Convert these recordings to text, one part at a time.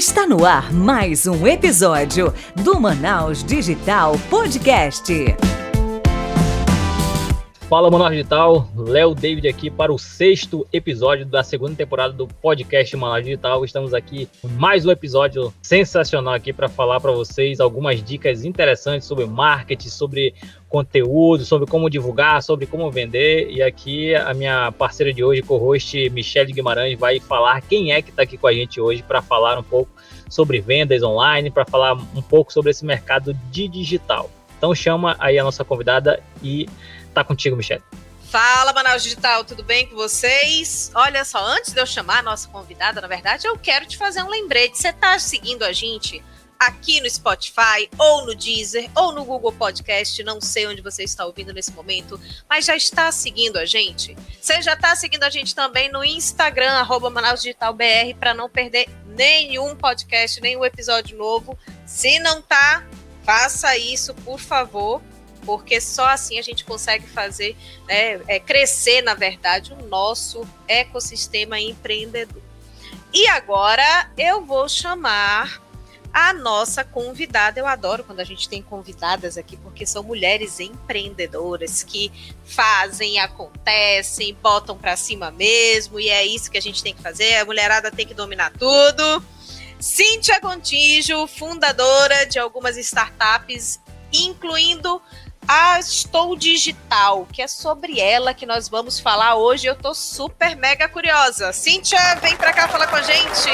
Está no ar mais um episódio do Manaus Digital Podcast. Fala Manaus Digital, Léo David aqui para o sexto episódio da segunda temporada do podcast Manaus Digital. Estamos aqui mais um episódio sensacional aqui para falar para vocês algumas dicas interessantes sobre marketing, sobre conteúdo, sobre como divulgar, sobre como vender. E aqui a minha parceira de hoje, co-host Michelle Guimarães, vai falar quem é que está aqui com a gente hoje para falar um pouco sobre vendas online, para falar um pouco sobre esse mercado de digital. Então chama aí a nossa convidada e Tá contigo, Michelle. Fala, Manaus Digital, tudo bem com vocês? Olha só, antes de eu chamar a nossa convidada, na verdade, eu quero te fazer um lembrete. Você tá seguindo a gente aqui no Spotify, ou no Deezer, ou no Google Podcast, não sei onde você está ouvindo nesse momento, mas já está seguindo a gente? Você já está seguindo a gente também no Instagram, arroba Manaus Digital BR, para não perder nenhum podcast, nenhum episódio novo. Se não tá, faça isso, por favor porque só assim a gente consegue fazer né, é, crescer, na verdade, o nosso ecossistema empreendedor. E agora eu vou chamar a nossa convidada. Eu adoro quando a gente tem convidadas aqui, porque são mulheres empreendedoras que fazem, acontecem, botam para cima mesmo, e é isso que a gente tem que fazer. A mulherada tem que dominar tudo. Cíntia Contígio, fundadora de algumas startups, incluindo a Estou Digital, que é sobre ela que nós vamos falar hoje. Eu tô super mega curiosa. Cíntia, vem pra cá falar com a gente.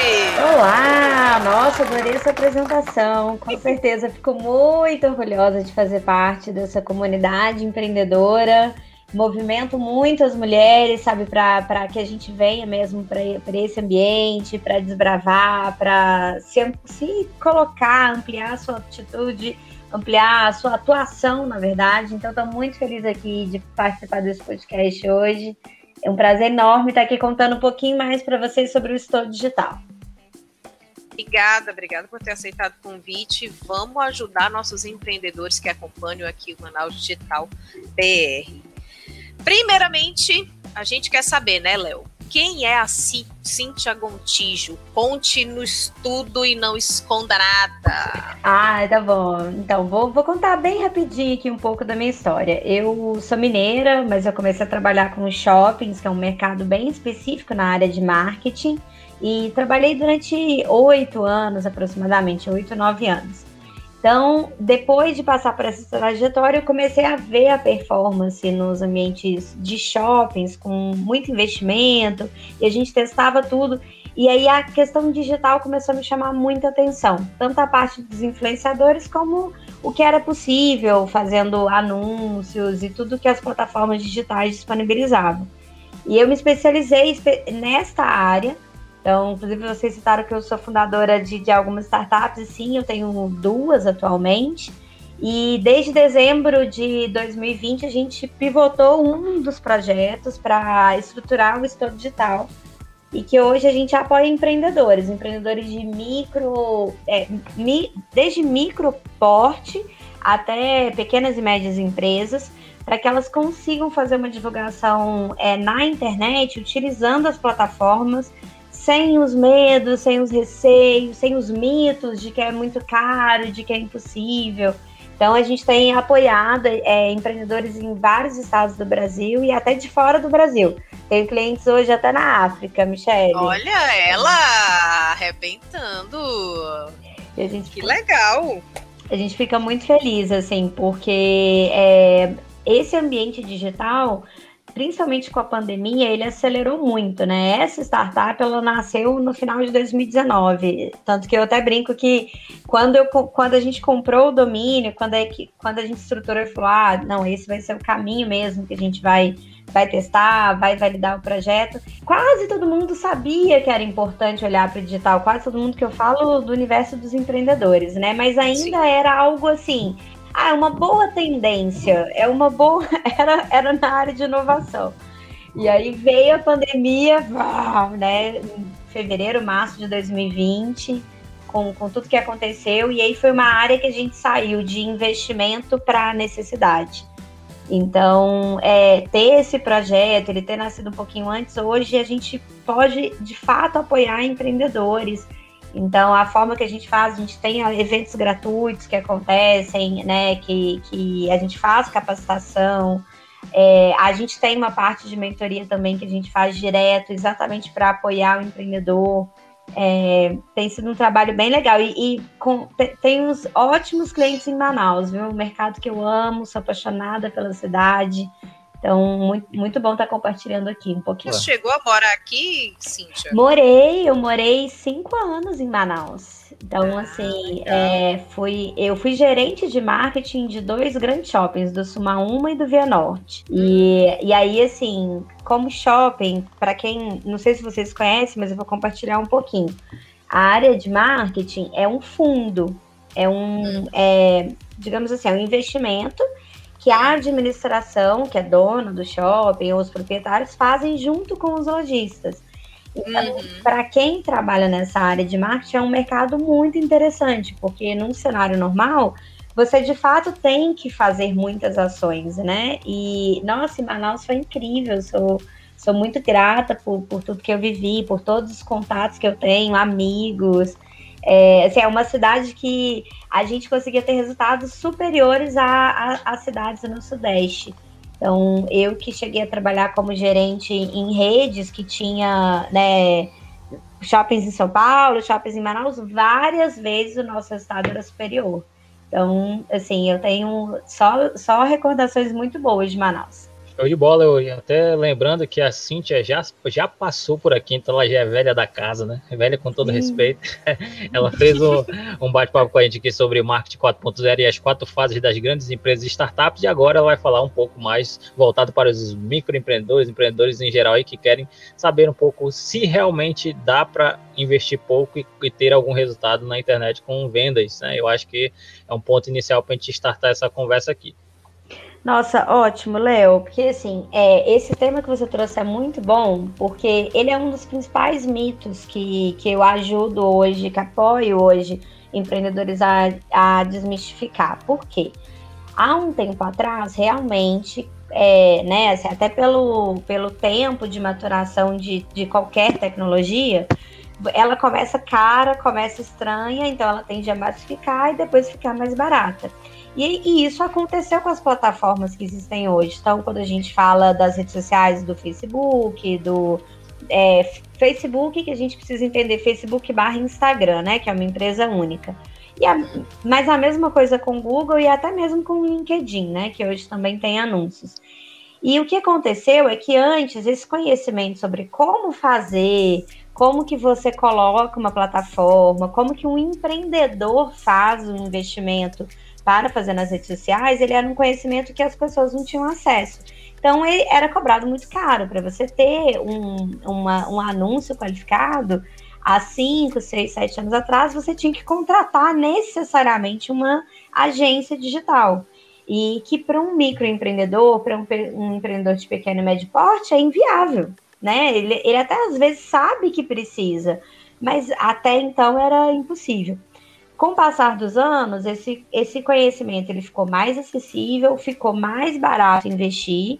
Olá! Nossa, adorei essa apresentação. Com certeza, fico muito orgulhosa de fazer parte dessa comunidade empreendedora. Movimento muitas mulheres, sabe, para que a gente venha mesmo para esse ambiente, para desbravar, para se, se colocar, ampliar a sua atitude ampliar a sua atuação, na verdade. Então, estou muito feliz aqui de participar desse podcast hoje. É um prazer enorme estar aqui contando um pouquinho mais para vocês sobre o Estou Digital. Obrigada, obrigada por ter aceitado o convite. Vamos ajudar nossos empreendedores que acompanham aqui o Manaus Digital BR. Primeiramente, a gente quer saber, né, Léo? Quem é a Cíntia Gontijo? Conte-nos tudo e não esconda nada. Ah, tá bom. Então, vou, vou contar bem rapidinho aqui um pouco da minha história. Eu sou mineira, mas eu comecei a trabalhar com shoppings, que é um mercado bem específico na área de marketing. E trabalhei durante oito anos, aproximadamente, oito, nove anos. Então, depois de passar por essa trajetória, eu comecei a ver a performance nos ambientes de shoppings com muito investimento e a gente testava tudo. E aí a questão digital começou a me chamar muita atenção, tanto a parte dos influenciadores como o que era possível fazendo anúncios e tudo que as plataformas digitais disponibilizavam. E eu me especializei nesta área então, inclusive, vocês citaram que eu sou fundadora de, de algumas startups, e sim, eu tenho duas atualmente. E desde dezembro de 2020, a gente pivotou um dos projetos para estruturar o Estado Digital. E que hoje a gente apoia empreendedores, empreendedores de micro, é, mi, desde micro porte até pequenas e médias empresas, para que elas consigam fazer uma divulgação é, na internet, utilizando as plataformas sem os medos, sem os receios, sem os mitos de que é muito caro, de que é impossível. Então a gente tem apoiado é, empreendedores em vários estados do Brasil e até de fora do Brasil. Tenho clientes hoje até na África, Michelle. Olha ela arrebentando. que fica, legal. A gente fica muito feliz, assim, porque é, esse ambiente digital principalmente com a pandemia, ele acelerou muito, né? Essa startup, ela nasceu no final de 2019, tanto que eu até brinco que quando, eu, quando a gente comprou o domínio, quando, que, quando a gente estruturou e falou, ah, não, esse vai ser o caminho mesmo que a gente vai vai testar, vai validar o projeto. Quase todo mundo sabia que era importante olhar para o digital, quase todo mundo que eu falo do universo dos empreendedores, né? Mas ainda Sim. era algo assim, ah, é uma boa tendência, é uma boa. Era, era na área de inovação. E aí veio a pandemia, né? Fevereiro, março de 2020, com, com tudo que aconteceu, e aí foi uma área que a gente saiu de investimento para necessidade. Então, é, ter esse projeto, ele ter nascido um pouquinho antes, hoje a gente pode de fato apoiar empreendedores Então, a forma que a gente faz, a gente tem eventos gratuitos que acontecem, né? Que, que a gente faz capacitação. É, a gente tem uma parte de mentoria também que a gente faz direto, exatamente para apoiar o empreendedor. É, tem sido um trabalho bem legal e, e com, tem uns ótimos clientes em Manaus, viu? Um mercado que eu amo, sou apaixonada pela cidade. Então, muito, muito bom estar compartilhando aqui um pouquinho. Você chegou a morar aqui, Cíntia? Morei, eu morei cinco anos em Manaus. Então, ah, assim, é, fui, eu fui gerente de marketing de dois grandes shoppings, do Sumaúma e do Via Norte. E, e aí, assim, como shopping, para quem, não sei se vocês conhecem, mas eu vou compartilhar um pouquinho. A área de marketing é um fundo, é um, hum. é, digamos assim, é um investimento que a administração, que é dona do shopping, ou os proprietários, fazem junto com os lojistas. Então, uhum. para quem trabalha nessa área de marketing, é um mercado muito interessante, porque num cenário normal, você de fato tem que fazer muitas ações, né? E, nossa, em Manaus foi incrível, sou, sou muito grata por, por tudo que eu vivi, por todos os contatos que eu tenho, amigos. É, assim, é uma cidade que a gente conseguia ter resultados superiores às cidades no Sudeste. Então, eu que cheguei a trabalhar como gerente em redes que tinha, né, shoppings em São Paulo, shoppings em Manaus, várias vezes o nosso resultado era superior. Então, assim, eu tenho só, só recordações muito boas de Manaus. Show de bola, eu até lembrando que a Cintia já, já passou por aqui, então ela já é velha da casa, né? É velha com todo respeito. ela fez um, um bate-papo com a gente aqui sobre marketing 4.0 e as quatro fases das grandes empresas e startups, e agora ela vai falar um pouco mais voltado para os microempreendedores, empreendedores em geral aí que querem saber um pouco se realmente dá para investir pouco e, e, ter algum resultado na internet com vendas, né? Eu acho que é um ponto inicial para a gente startar essa conversa aqui. Nossa, ótimo, Léo, porque assim, é, esse tema que você trouxe é muito bom, porque ele é um dos principais mitos que, que eu ajudo hoje, que apoio hoje empreendedores a, a desmistificar. Por quê? Há um tempo atrás, realmente, é, né, assim, até pelo, pelo tempo de maturação de, de qualquer tecnologia, ela começa cara, começa estranha, então ela tende a massificar e depois ficar mais barata. E, e, isso aconteceu com as plataformas que existem hoje. Então, quando a gente fala das redes sociais do Facebook, do é, Facebook, que a gente precisa entender Facebook barra Instagram, né? Que é uma empresa única. E a, mas a mesma coisa com o Google e até mesmo com o LinkedIn, né? Que hoje também tem anúncios. E o que aconteceu é que antes esse conhecimento sobre como fazer, como que você coloca uma plataforma, como que um empreendedor faz um investimento para fazer nas redes sociais, ele era um conhecimento que as pessoas não tinham acesso. Então, ele era cobrado muito caro para você ter um, uma, um anúncio qualificado. Há 5, 6, 7 anos atrás, você tinha que contratar necessariamente uma agência digital. E que para um microempreendedor, para um, um, empreendedor de pequeno e médio porte, é inviável. Né? Ele, ele até às vezes sabe que precisa, mas até então era impossível. Com o passar dos anos, esse, esse conhecimento ele ficou mais acessível, ficou mais barato investir,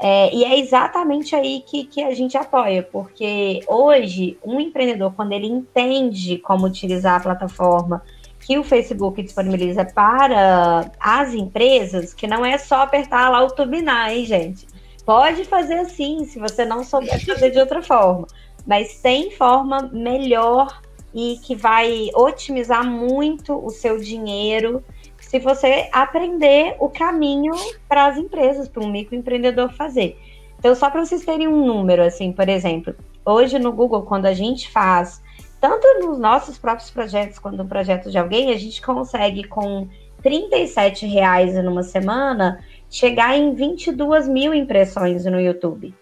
é, e é exatamente aí que, que a gente apoia, porque hoje um empreendedor, quando ele entende como utilizar a plataforma que o Facebook disponibiliza para as empresas, que não é só apertar lá o turbinar, hein, gente? Pode fazer assim, se você não souber fazer de outra forma, mas tem forma melhor e que vai otimizar muito o seu dinheiro se você aprender o caminho para as empresas, para um microempreendedor fazer. Então, só para vocês terem um número, assim, por exemplo, hoje no Google, quando a gente faz, tanto nos nossos próprios projetos quanto no projeto de alguém, a gente consegue com 37 reais numa semana chegar em 22 mil impressões no YouTube.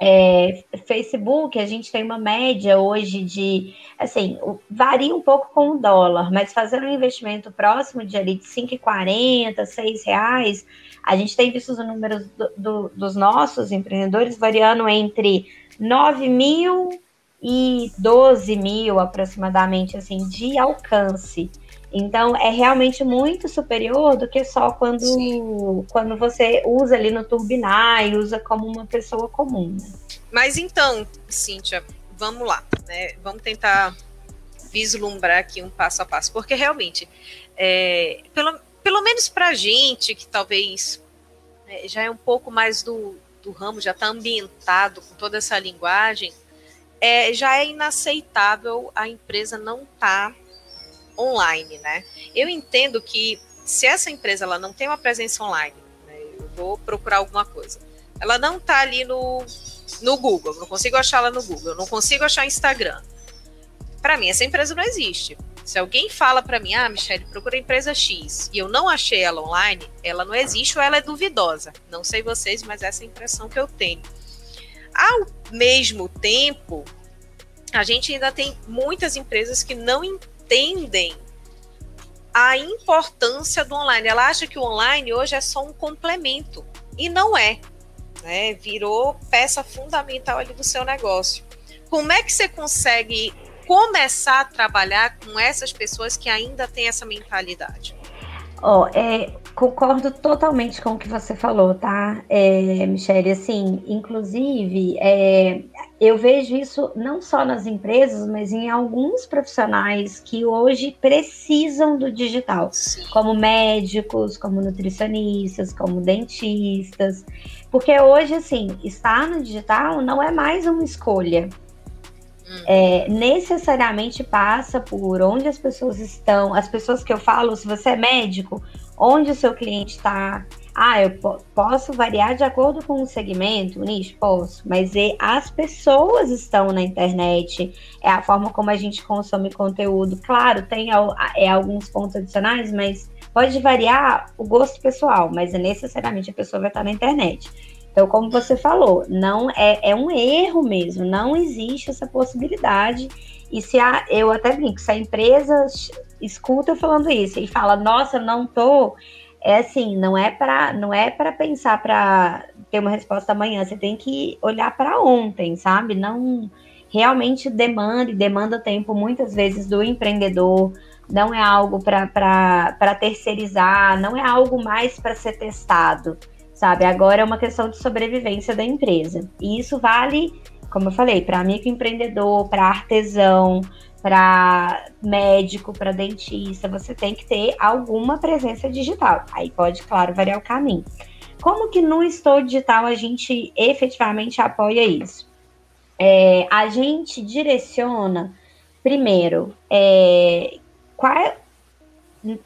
É, Facebook, a gente tem uma média hoje de, assim, varia um pouco com o dólar, mas fazendo um investimento próximo de ali de 5,40, 6 reais, a gente tem visto os números do, do, dos nossos empreendedores variando entre 9 mil e 12 mil aproximadamente, assim, de alcance. Então, é realmente muito superior do que só quando, quando você usa ali no turbinar e usa como uma pessoa comum. Né? Mas então, Cíntia, vamos lá, né? Vamos tentar vislumbrar aqui um passo a passo, porque realmente, é, pelo, pelo menos para a gente, que talvez é, já é um pouco mais do, do ramo, já está ambientado com toda essa linguagem, é, já é inaceitável a empresa não estar tá online, né? Eu entendo que se essa empresa ela não tem uma presença online, né, eu vou procurar alguma coisa, ela não está ali no, no Google, não consigo achar ela no Google, não consigo achar Instagram. Para mim, essa empresa não existe. Se alguém fala para mim, ah, Michelle, procura a empresa X, e eu não achei ela online, ela não existe ou ela é duvidosa. Não sei vocês, mas essa é a impressão que eu tenho. Ao mesmo tempo, a gente ainda tem muitas empresas que não entendem a importância do online. Ela acha que o online hoje é só um complemento. E não é. Né? Virou peça fundamental ali do seu negócio. Como é que você consegue começar a trabalhar com essas pessoas que ainda têm essa mentalidade? Oh, é, concordo totalmente com o que você falou, tá, é, Michele? Assim, inclusive, é, eu vejo isso não só nas empresas, mas em alguns profissionais que hoje precisam do digital, Sim. como médicos, como nutricionistas, como dentistas, porque hoje, assim, estar no digital não é mais uma escolha. É, necessariamente passa por onde as pessoas estão, as pessoas que eu falo, se você é médico, onde o seu cliente está. Ah, eu posso variar de acordo com o segmento, o nicho? Posso, mas as pessoas estão na internet, é a forma como a gente consome conteúdo. Claro, tem é, alguns pontos adicionais, mas pode variar o gosto pessoal, mas é necessariamente a pessoa vai estar na internet. Então, como você falou, não é, é um erro mesmo, não existe essa possibilidade. E se a, eu até brinco, se a empresa escuta falando isso e fala, nossa, não tô, é assim, não é para não é para pensar para ter uma resposta amanhã, você tem que olhar para ontem, sabe? Não realmente demanda e demanda tempo muitas vezes do empreendedor, não é algo para terceirizar, não é algo mais para ser testado sabe? Agora é uma questão de sobrevivência da empresa. E isso vale, como eu falei, para microempreendedor, para artesão, para médico, para dentista, você tem que ter alguma presença digital. Aí pode, claro, variar o caminho. Como que no Estou Digital a gente efetivamente apoia isso? É, a gente direciona, primeiro, é, qual, é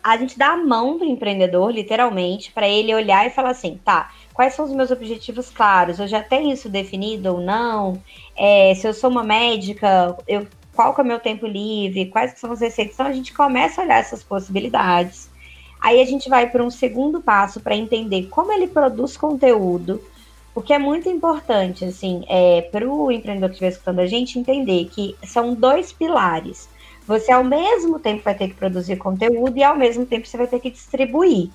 a gente dá a mão do empreendedor, literalmente, para ele olhar e falar assim, tá, quais são os meus objetivos claros? Eu já tenho isso definido ou não? É, se eu sou uma médica, eu, qual que é o meu tempo livre? Quais são as receitas? Então a gente começa a olhar essas possibilidades. Aí a gente vai para um segundo passo para entender como ele produz conteúdo, porque é muito importante, assim, é, para o empreendedor que estiver escutando a gente entender que são dois pilares você ao mesmo tempo vai ter que produzir conteúdo e ao mesmo tempo você vai ter que distribuir.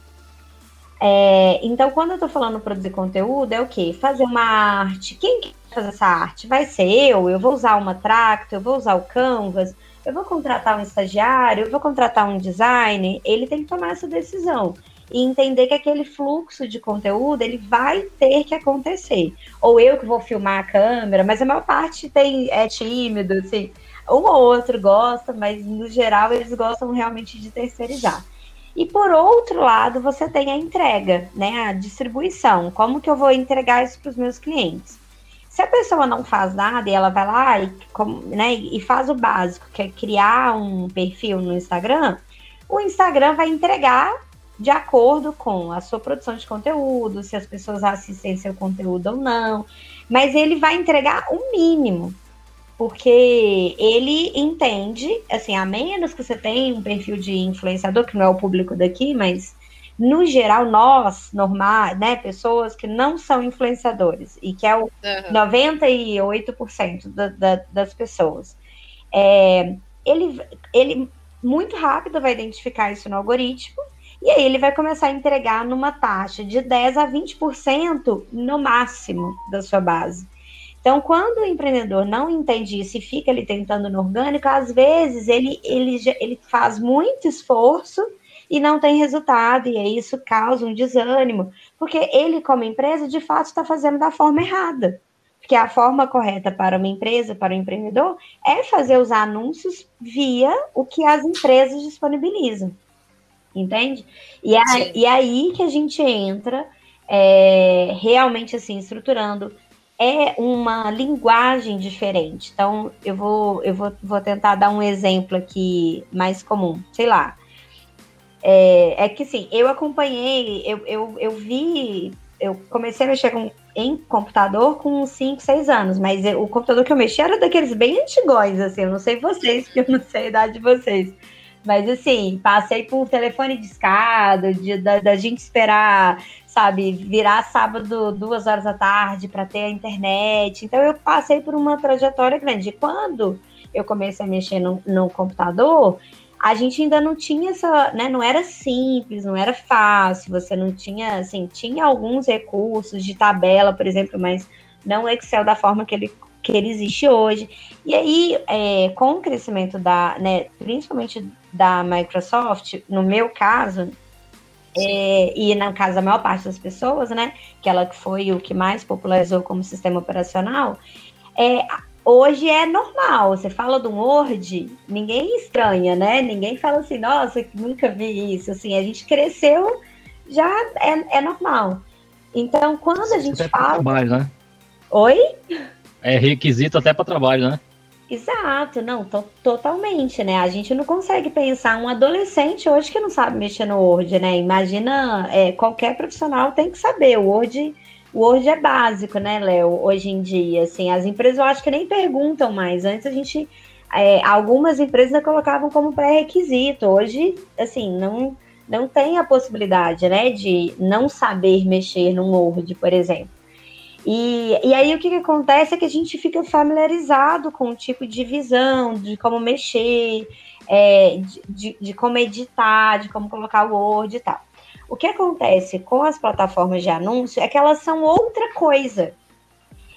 É, então, quando eu estou falando produzir conteúdo, é o quê? Fazer uma arte. Quem quer fazer essa arte? Vai ser eu? Eu vou usar uma Tracto, eu vou usar o Canvas, eu vou contratar um estagiário, eu vou contratar um designer. Ele tem que tomar essa decisão e entender que aquele fluxo de conteúdo ele vai ter que acontecer. Ou eu que vou filmar a câmera, mas a maior parte tem é tímido, assim um ou outro gosta, mas no geral eles gostam realmente de terceirizar. E por outro lado, você tem a entrega, né? A distribuição. Como que eu vou entregar isso para os meus clientes? Se a pessoa não faz nada e ela vai lá e, né, e faz o básico, que é criar um perfil no Instagram, o Instagram vai entregar de acordo com a sua produção de conteúdo, se as pessoas assistem seu conteúdo ou não, mas ele vai entregar o mínimo porque ele entende, assim, a menos que você tenha um perfil de influenciador, que não é o público daqui, mas no geral, nós, normais, né, pessoas que não são influenciadores, e que é o uhum. 98% da, da, das pessoas, é, ele, ele muito rápido vai identificar isso no algoritmo, e aí ele vai começar a entregar numa taxa de 10 a 20% no máximo da sua base. Então, quando o empreendedor não entende isso e fica ali tentando no orgânico, às vezes ele, ele, ele faz muito esforço e não tem resultado, e aí isso causa um desânimo, porque ele, como empresa, de fato está fazendo da forma errada. Porque a forma correta para uma empresa, para o empreendedor, é fazer os anúncios via o que as empresas disponibilizam. Entende? E, é, e aí que a gente entra é, realmente assim, estruturando é uma linguagem diferente. Então, eu vou, eu vou, vou tentar dar um exemplo aqui mais comum. Sei lá. É, é que sim, eu acompanhei, eu, eu, eu vi, eu comecei a mexer com, em computador com 5, 6 anos, mas eu, o computador que eu mexi era daqueles bem antigões, assim, eu não sei vocês, porque eu não sei a idade de vocês. Mas assim, passei por telefone de escada, de, da, da gente esperar sabe, virar sábado duas horas da tarde para ter a internet. Então eu passei por uma trajetória grande. Quando eu comecei a mexer no, no computador, a gente ainda não tinha essa, né? Não era simples, não era fácil. Você não tinha, assim, tinha alguns recursos de tabela, por exemplo, mas não o Excel da forma que ele que ele existe hoje. E aí, é, com o crescimento da, né, principalmente da Microsoft, no meu caso, é, e na casa da maior parte das pessoas, né, que ela foi o que mais popularizou como sistema operacional, é, hoje é normal. Você fala do Word, ninguém estranha, né? Ninguém fala assim, nossa, nunca vi isso. Assim, a gente cresceu, já é, é normal. Então, quando a gente fala. Trabalho, né? Oi? É requisito até para trabalho, né? Exato, não, to totalmente, né? A gente não consegue pensar um adolescente hoje que não sabe mexer no Word, né? Imagina, é, qualquer profissional tem que saber. O Word, o Word é básico, né, Léo? Hoje em dia, assim, as empresas eu acho que nem perguntam mais. Antes a gente, é, algumas empresas colocavam como pré-requisito. Hoje, assim, não, não tem a possibilidade, né, de não saber mexer no Word, por exemplo. E, e aí o que, que acontece é que a gente fica familiarizado com o tipo de visão, de como mexer, é, de, de, como editar, de como colocar o Word e tal. O que acontece com as plataformas de anúncio é que elas são outra coisa.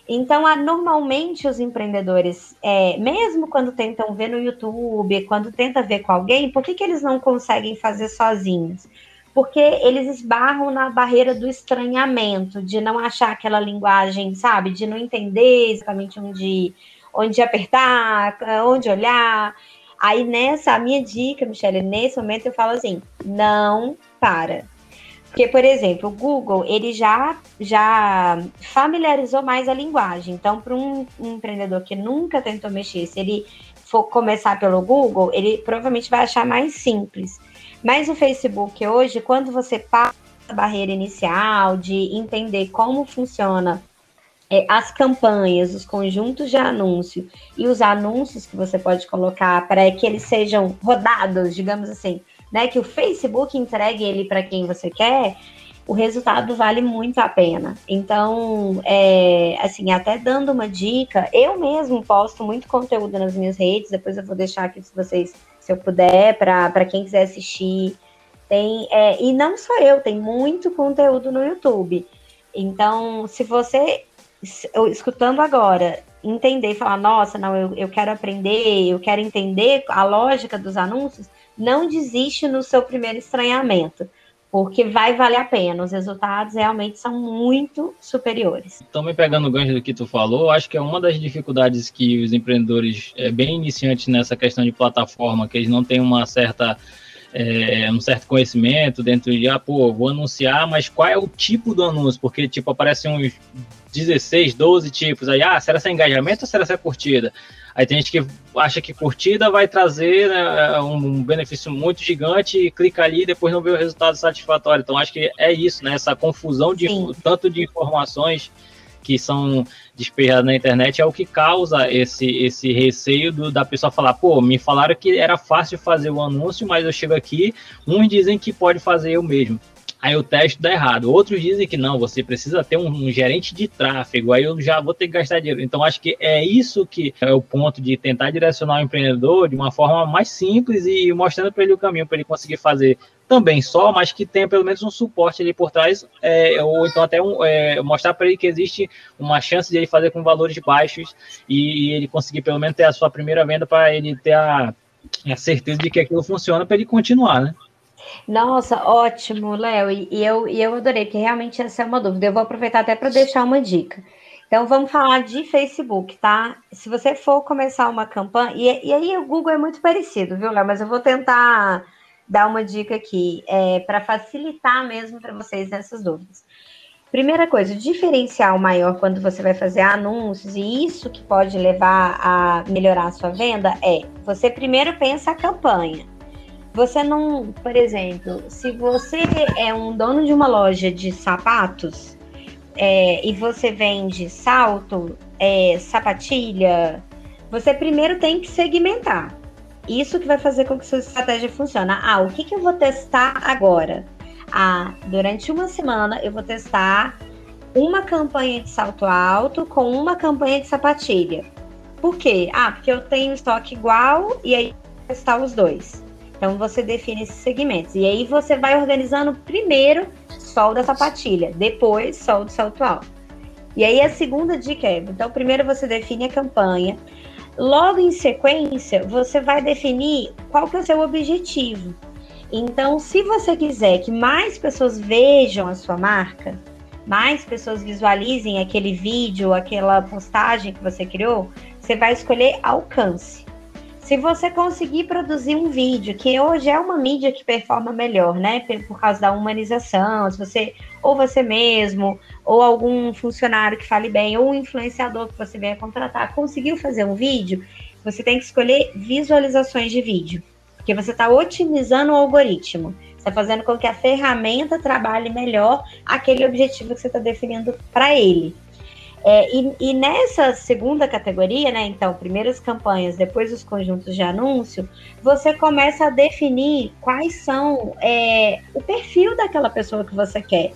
Então, normalmente os empreendedores, é, mesmo quando tentam ver no YouTube, quando tentam ver com alguém, por que, que eles não conseguem fazer sozinhos? Porque eles esbarram na barreira do estranhamento, de não achar aquela linguagem, sabe, de não entender exatamente onde, onde apertar, onde olhar. Aí nessa, a minha dica, Michelle, nesse momento eu falo assim, não para. Porque, por exemplo, o Google, ele já, já familiarizou mais a linguagem. Então, para um, um empreendedor que nunca tentou mexer, se ele for começar pelo Google, ele provavelmente vai achar mais simples. Mas o Facebook hoje, quando você passa a barreira inicial de entender como funciona é, as campanhas, os conjuntos de anúncio e os anúncios que você pode colocar para que eles sejam rodados, digamos assim, né? Que o Facebook entregue ele para quem você quer, o resultado vale muito a pena. Então, é, assim, até dando uma dica, eu mesmo posto muito conteúdo nas minhas redes, depois eu vou deixar aqui se vocês eu puder, para quem quiser assistir. Tem, é, e não só eu, tem muito conteúdo no YouTube. Então, se você, escutando agora, entender falar, nossa, não, eu, eu quero aprender, eu quero entender a lógica dos anúncios, não desiste no seu primeiro estranhamento porque vai valer a pena. Os resultados realmente são muito superiores. Também pegando o gancho do que tu falou, acho que é uma das dificuldades que os empreendedores, é, bem iniciantes nessa questão de plataforma, que eles não têm uma certa é, um certo conhecimento dentro de, ah, pô, vou anunciar, mas qual é o tipo do anúncio? Porque, tipo, aparecem uns 16, 12 tipos. Aí, ah, será ser engajamento ou será ser curtida? Aí tem gente que acha que curtida vai trazer né, um benefício muito gigante e clica ali e depois não vê o resultado satisfatório. Então acho que é isso, né? Essa confusão de Sim. tanto de informações que são despejadas na internet é o que causa esse, esse receio do, da pessoa falar, pô, me falaram que era fácil fazer o anúncio, mas eu chego aqui, uns dizem que pode fazer eu mesmo aí o teste dá errado. Outros dizem que não, você precisa ter um, um, gerente de tráfego, aí eu já vou ter que gastar dinheiro. Então, acho que é isso que é o ponto de tentar direcionar o empreendedor de uma forma mais simples e mostrando para ele o caminho para ele conseguir fazer também só, mas que tenha pelo menos um suporte ali por trás, é, ou então até um, é, mostrar para ele que existe uma chance de ele fazer com valores baixos e, e ele conseguir pelo menos ter a sua primeira venda para ele ter a, a certeza de que aquilo funciona para ele continuar, né? Nossa, ótimo, Léo. E, e, eu, e eu adorei, porque realmente essa é uma dúvida. Eu vou aproveitar até para deixar uma dica. Então vamos falar de Facebook, tá? Se você for começar uma campanha, e, e aí o Google é muito parecido, viu, Léo? Mas eu vou tentar dar uma dica aqui é, para facilitar mesmo para vocês nessas dúvidas. Primeira coisa, o diferencial maior quando você vai fazer anúncios, e isso que pode levar a melhorar a sua venda, é você primeiro pensa a campanha. Você não, por exemplo, se você é um dono de uma loja de sapatos, é, e você vende salto, é, sapatilha, você primeiro tem que segmentar. Isso que vai fazer com que sua estratégia funcione. Ah, o que, que eu vou testar agora? Ah, durante uma semana eu vou testar uma campanha de salto alto com uma campanha de sapatilha. Por quê? Ah, porque eu tenho estoque igual e aí testar os dois. Então você define esses segmentos. E aí você vai organizando primeiro sol da sapatilha, depois sol do salto alto. E aí a segunda dica é, então primeiro você define a campanha, logo em sequência você vai definir qual que é o seu objetivo. Então, se você quiser que mais pessoas vejam a sua marca, mais pessoas visualizem aquele vídeo, aquela postagem que você criou, você vai escolher alcance. Se você conseguir produzir um vídeo, que hoje é uma mídia que performa melhor, né? Por causa da humanização, se você, ou você mesmo, ou algum funcionário que fale bem, ou um influenciador que você venha contratar, conseguiu fazer um vídeo, você tem que escolher visualizações de vídeo. Porque você está otimizando o algoritmo. Está fazendo com que a ferramenta trabalhe melhor aquele objetivo que você está definindo para ele. É, e, e, nessa segunda categoria, né? Então, primeiro as campanhas, depois os conjuntos de anúncio, você começa a definir quais são é, o perfil daquela pessoa que você quer.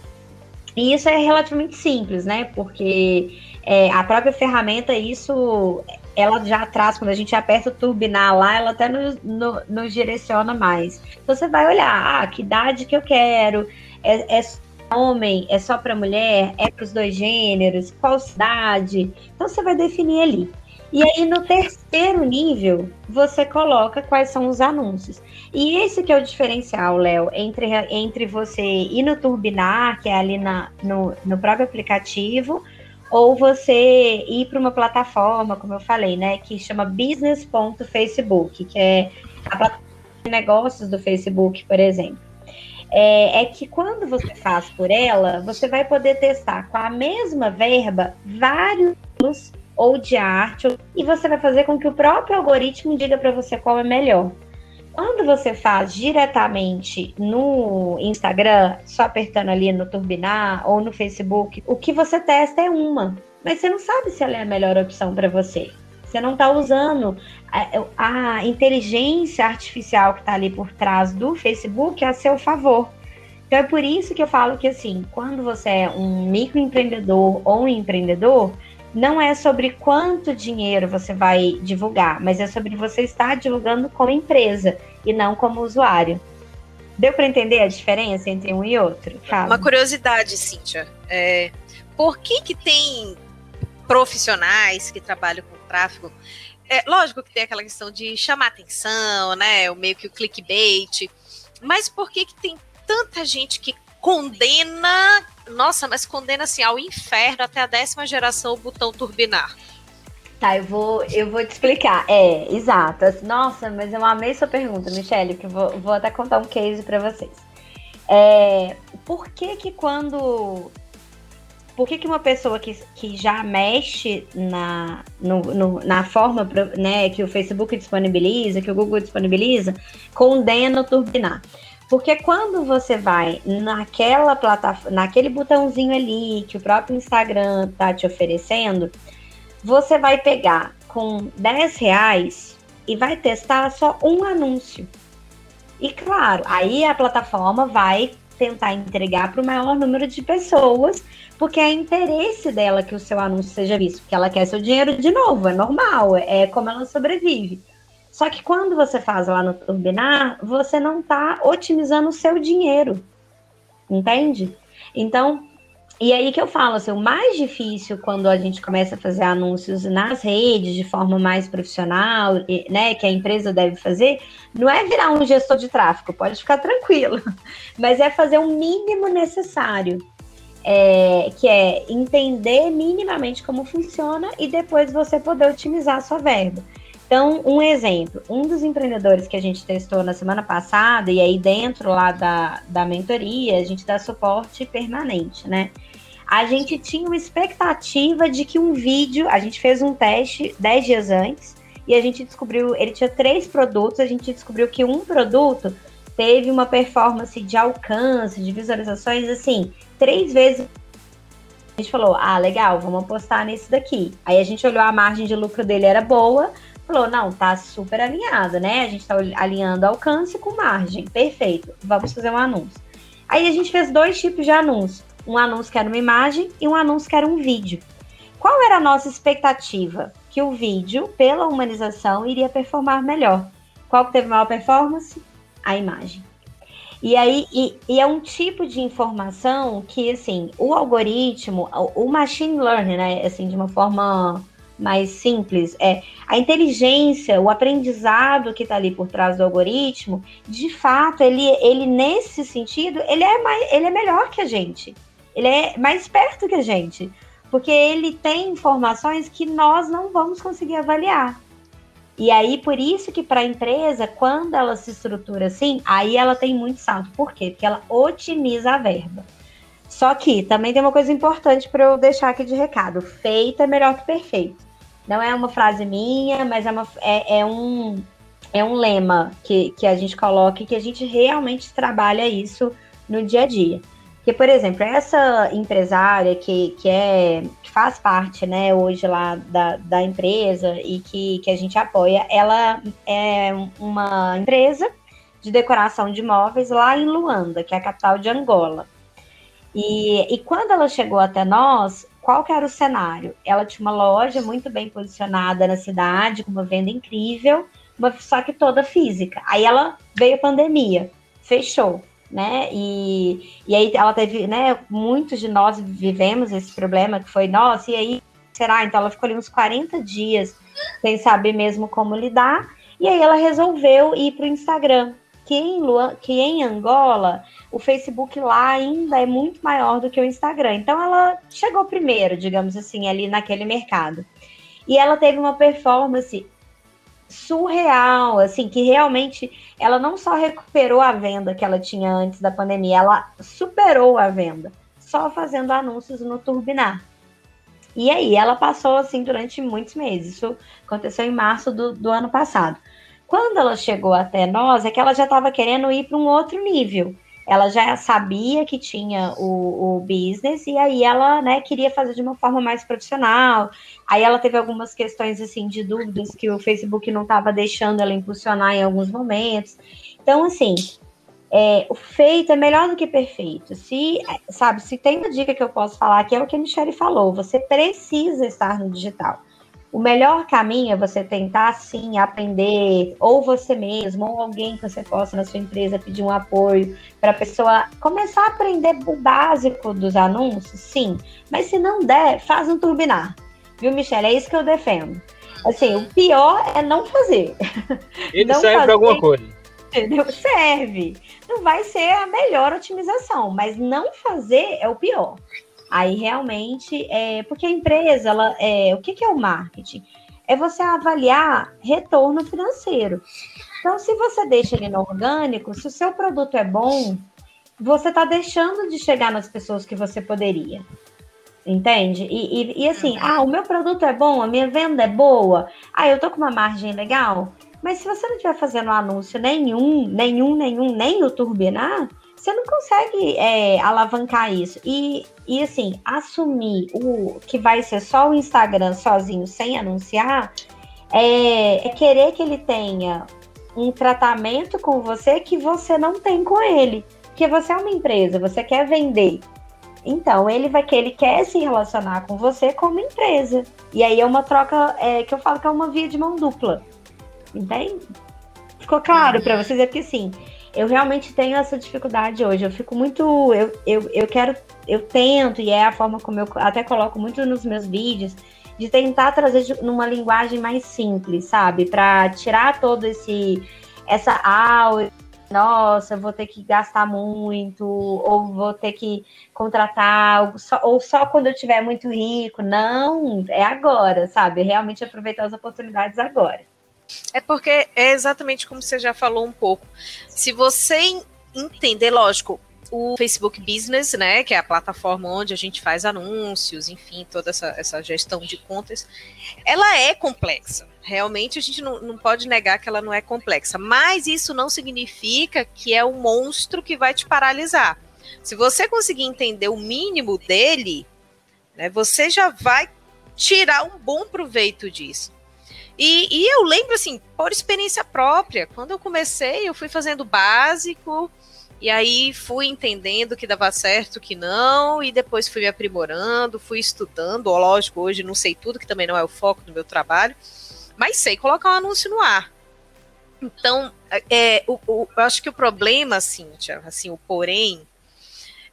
E isso é relativamente simples, né? Porque é, a própria ferramenta, isso ela já traz, quando a gente aperta o turbinar lá, ela até nos, no, direciona mais. Você vai olhar, ah, que idade que eu quero, é, é homem, é só para mulher, é para os dois gêneros, qual cidade. Então você vai definir ali. E aí no terceiro nível, você coloca quais são os anúncios. E esse que é o diferencial, Léo, entre, entre você ir no Turbinar, que é ali na, no, no próprio aplicativo, ou você ir para uma plataforma, como eu falei, né, que chama business.facebook, que é a plataforma de negócios do Facebook, por exemplo é, é, que quando você faz por ela, você vai poder testar com a mesma verba vários ou de arte, e você vai fazer com que o próprio algoritmo diga para você qual é melhor. Quando você faz diretamente no Instagram, só apertando ali no turbinar ou no Facebook, o que você testa é uma, mas você não sabe se ela é a melhor opção para você. Você não está usando a, a, inteligência artificial que está ali por trás do Facebook a seu favor. Então é por isso que eu falo que assim, quando você é um microempreendedor ou um empreendedor, não é sobre quanto dinheiro você vai divulgar, mas é sobre você estar divulgando como empresa e não como usuário. Deu para entender a diferença entre um e outro? Fala. Uma curiosidade, Cíntia. É, por que, que tem profissionais que trabalham com tráfego. É, lógico que tem aquela questão de chamar atenção, né? O meio que o clickbait. Mas por que, que tem tanta gente que condena, nossa, mas condena assim ao inferno até a décima geração o botão turbinar? Tá, eu vou, eu vou te explicar. É, exato. Nossa, mas eu amei sua pergunta, Michelle, que eu vou, vou até contar um case para vocês. É, por que que quando por que, que uma pessoa que, que já mexe na, no, no, na forma né, que o Facebook disponibiliza, que o Google disponibiliza, condena o turbinar? Porque quando você vai naquela plataforma, naquele botãozinho ali que o próprio Instagram tá te oferecendo, você vai pegar com 10 reais e vai testar só um anúncio. E claro, aí a plataforma vai tentar entregar para o maior número de pessoas, porque é interesse dela que o seu anúncio seja visto, porque ela quer seu dinheiro de novo, é normal, é como ela sobrevive. Só que quando você faz lá no Turbinar, você não está otimizando o seu dinheiro, entende? Então, e aí que eu falo, assim, o mais difícil quando a gente começa a fazer anúncios nas redes de forma mais profissional, né, que a empresa deve fazer, não é virar um gestor de tráfego, pode ficar tranquilo, mas é fazer o mínimo necessário. É, que é entender minimamente como funciona e depois você poder otimizar a sua verba. Então, um exemplo, um dos empreendedores que a gente testou na semana passada, e aí dentro lá da, da mentoria, a gente dá suporte permanente, né? A gente tinha uma expectativa de que um vídeo, a gente fez um teste 10 dias antes, e a gente descobriu, ele tinha três produtos, a gente descobriu que um produto teve uma performance de alcance, de visualizações, assim, três vezes. A gente falou, ah, legal, vamos apostar nesse daqui. Aí a gente olhou a margem de lucro dele era boa, falou, não, tá super alinhado, né? A gente tá alinhando alcance com margem, perfeito, vamos fazer um anúncio. Aí a gente fez dois tipos de anúncio, um anúncio que era uma imagem e um anúncio que era um vídeo. Qual era a nossa expectativa? Que o vídeo, pela humanização, iria performar melhor. Qual que teve maior performance? A imagem. E aí, e, e, é um tipo de informação que, assim, o algoritmo, o, o machine learning, né, assim, de uma forma mais simples, é a inteligência, o aprendizado que está ali por trás do algoritmo, de fato, ele, ele nesse sentido, ele é, mais, ele é melhor que a gente. Ele é mais esperto que a gente porque ele tem informações que nós não vamos conseguir avaliar. E aí, por isso que para a empresa, quando ela se estrutura assim, aí ela tem muito salto. Por quê? Porque ela otimiza a verba. Só que também tem uma coisa importante para eu deixar aqui de recado: feito é melhor que perfeito. Não é uma frase minha, mas é, uma, é, é um, é um lema que, que a gente coloca e que a gente realmente trabalha isso no dia a dia. Porque, por exemplo, essa empresária que, que, é, que faz parte né, hoje lá da, da empresa e que, que a gente apoia, ela é uma empresa de decoração de móveis lá em Luanda, que é a capital de Angola. E, e quando ela chegou até nós, qual que era o cenário? Ela tinha uma loja muito bem posicionada na cidade, com uma venda incrível, só que toda física. Aí ela veio a pandemia, fechou né? E, e aí ela teve, né? Muitos de nós vivemos esse problema que foi, nossa, e aí será? Então ela ficou ali uns 40 dias sem saber mesmo como lidar. E aí ela resolveu ir para o Instagram, que em, Luan, que em Angola o Facebook lá ainda é muito maior do que o Instagram. Então ela chegou primeiro, digamos assim, ali naquele mercado. E ela teve uma performance surreal, assim, que realmente ela não só recuperou a venda que ela tinha antes da pandemia, ela superou a venda, só fazendo anúncios no Turbinar. E aí, ela passou assim durante muitos meses. Isso aconteceu em março do, do ano passado. Quando ela chegou até nós, é que ela já estava querendo ir para um outro nível ela já sabia que tinha o, o business e aí ela, né, queria fazer de uma forma mais profissional. Aí ela teve algumas questões assim de dúvidas que o Facebook não estava deixando ela impulsionar em alguns momentos. Então, assim, é, o feito é melhor do que perfeito. Se, sabe, se tem uma dica que eu posso falar, que é o que a Michelle falou, você precisa estar no digital. O melhor caminho é você tentar, sim, aprender, ou você mesmo, ou alguém que você possa na sua empresa pedir um apoio para a pessoa começar a aprender o básico dos anúncios, sim. Mas se não der, faz um turbinar. Viu, Michelle? É isso que eu defendo. Assim, o pior é não fazer. Ele não serve para alguma coisa. Entendeu? Serve. Não vai ser a melhor otimização, mas não fazer é o pior. Aí realmente, é, porque a empresa, ela, é, o que, que é o marketing? É você avaliar retorno financeiro. Então, se você deixa ele no orgânico, se o seu produto é bom, você está deixando de chegar nas pessoas que você poderia. Entende? E, e, e, assim, ah, o meu produto é bom, a minha venda é boa, ah, eu tô com uma margem legal. Mas se você não estiver fazendo anúncio nenhum, nenhum, nenhum, nem o turbinar, você não consegue é, alavancar isso. E, e assim, assumir o que vai ser só o Instagram sozinho, sem anunciar, é, é querer que ele tenha um tratamento com você que você não tem com ele. Porque você é uma empresa, você quer vender. Então, ele vai que ele quer se relacionar com você como empresa. E aí é uma troca é, que eu falo que é uma via de mão dupla. Entende? Ficou claro para vocês? É porque assim, eu realmente tenho essa dificuldade hoje. Eu fico muito. Eu, eu, eu quero. Eu tento, e é a forma como eu até coloco muito nos meus vídeos, de tentar trazer numa linguagem mais simples, sabe? Para tirar todo esse. Essa aula nossa, vou ter que gastar muito, ou vou ter que contratar, ou só quando eu estiver muito rico. Não, é agora, sabe? Realmente aproveitar as oportunidades agora. É porque é exatamente como você já falou um pouco. Se você entender, lógico, o Facebook Business, né, que é a plataforma onde a gente faz anúncios, enfim, toda essa, essa gestão de contas, ela é complexa. Realmente a gente não, não pode negar que ela não é complexa, mas isso não significa que é um monstro que vai te paralisar. Se você conseguir entender o mínimo dele, né, você já vai tirar um bom proveito disso. E, e, eu lembro, assim, por experiência própria, quando eu comecei, eu fui fazendo básico, e aí fui entendendo que dava certo, que não, e depois fui me aprimorando, fui estudando. Ó, lógico, hoje não sei tudo, que também não é o foco do meu trabalho, mas sei colocar um anúncio no ar. Então, é, o, o, eu acho que o problema, Cíntia, assim, o porém,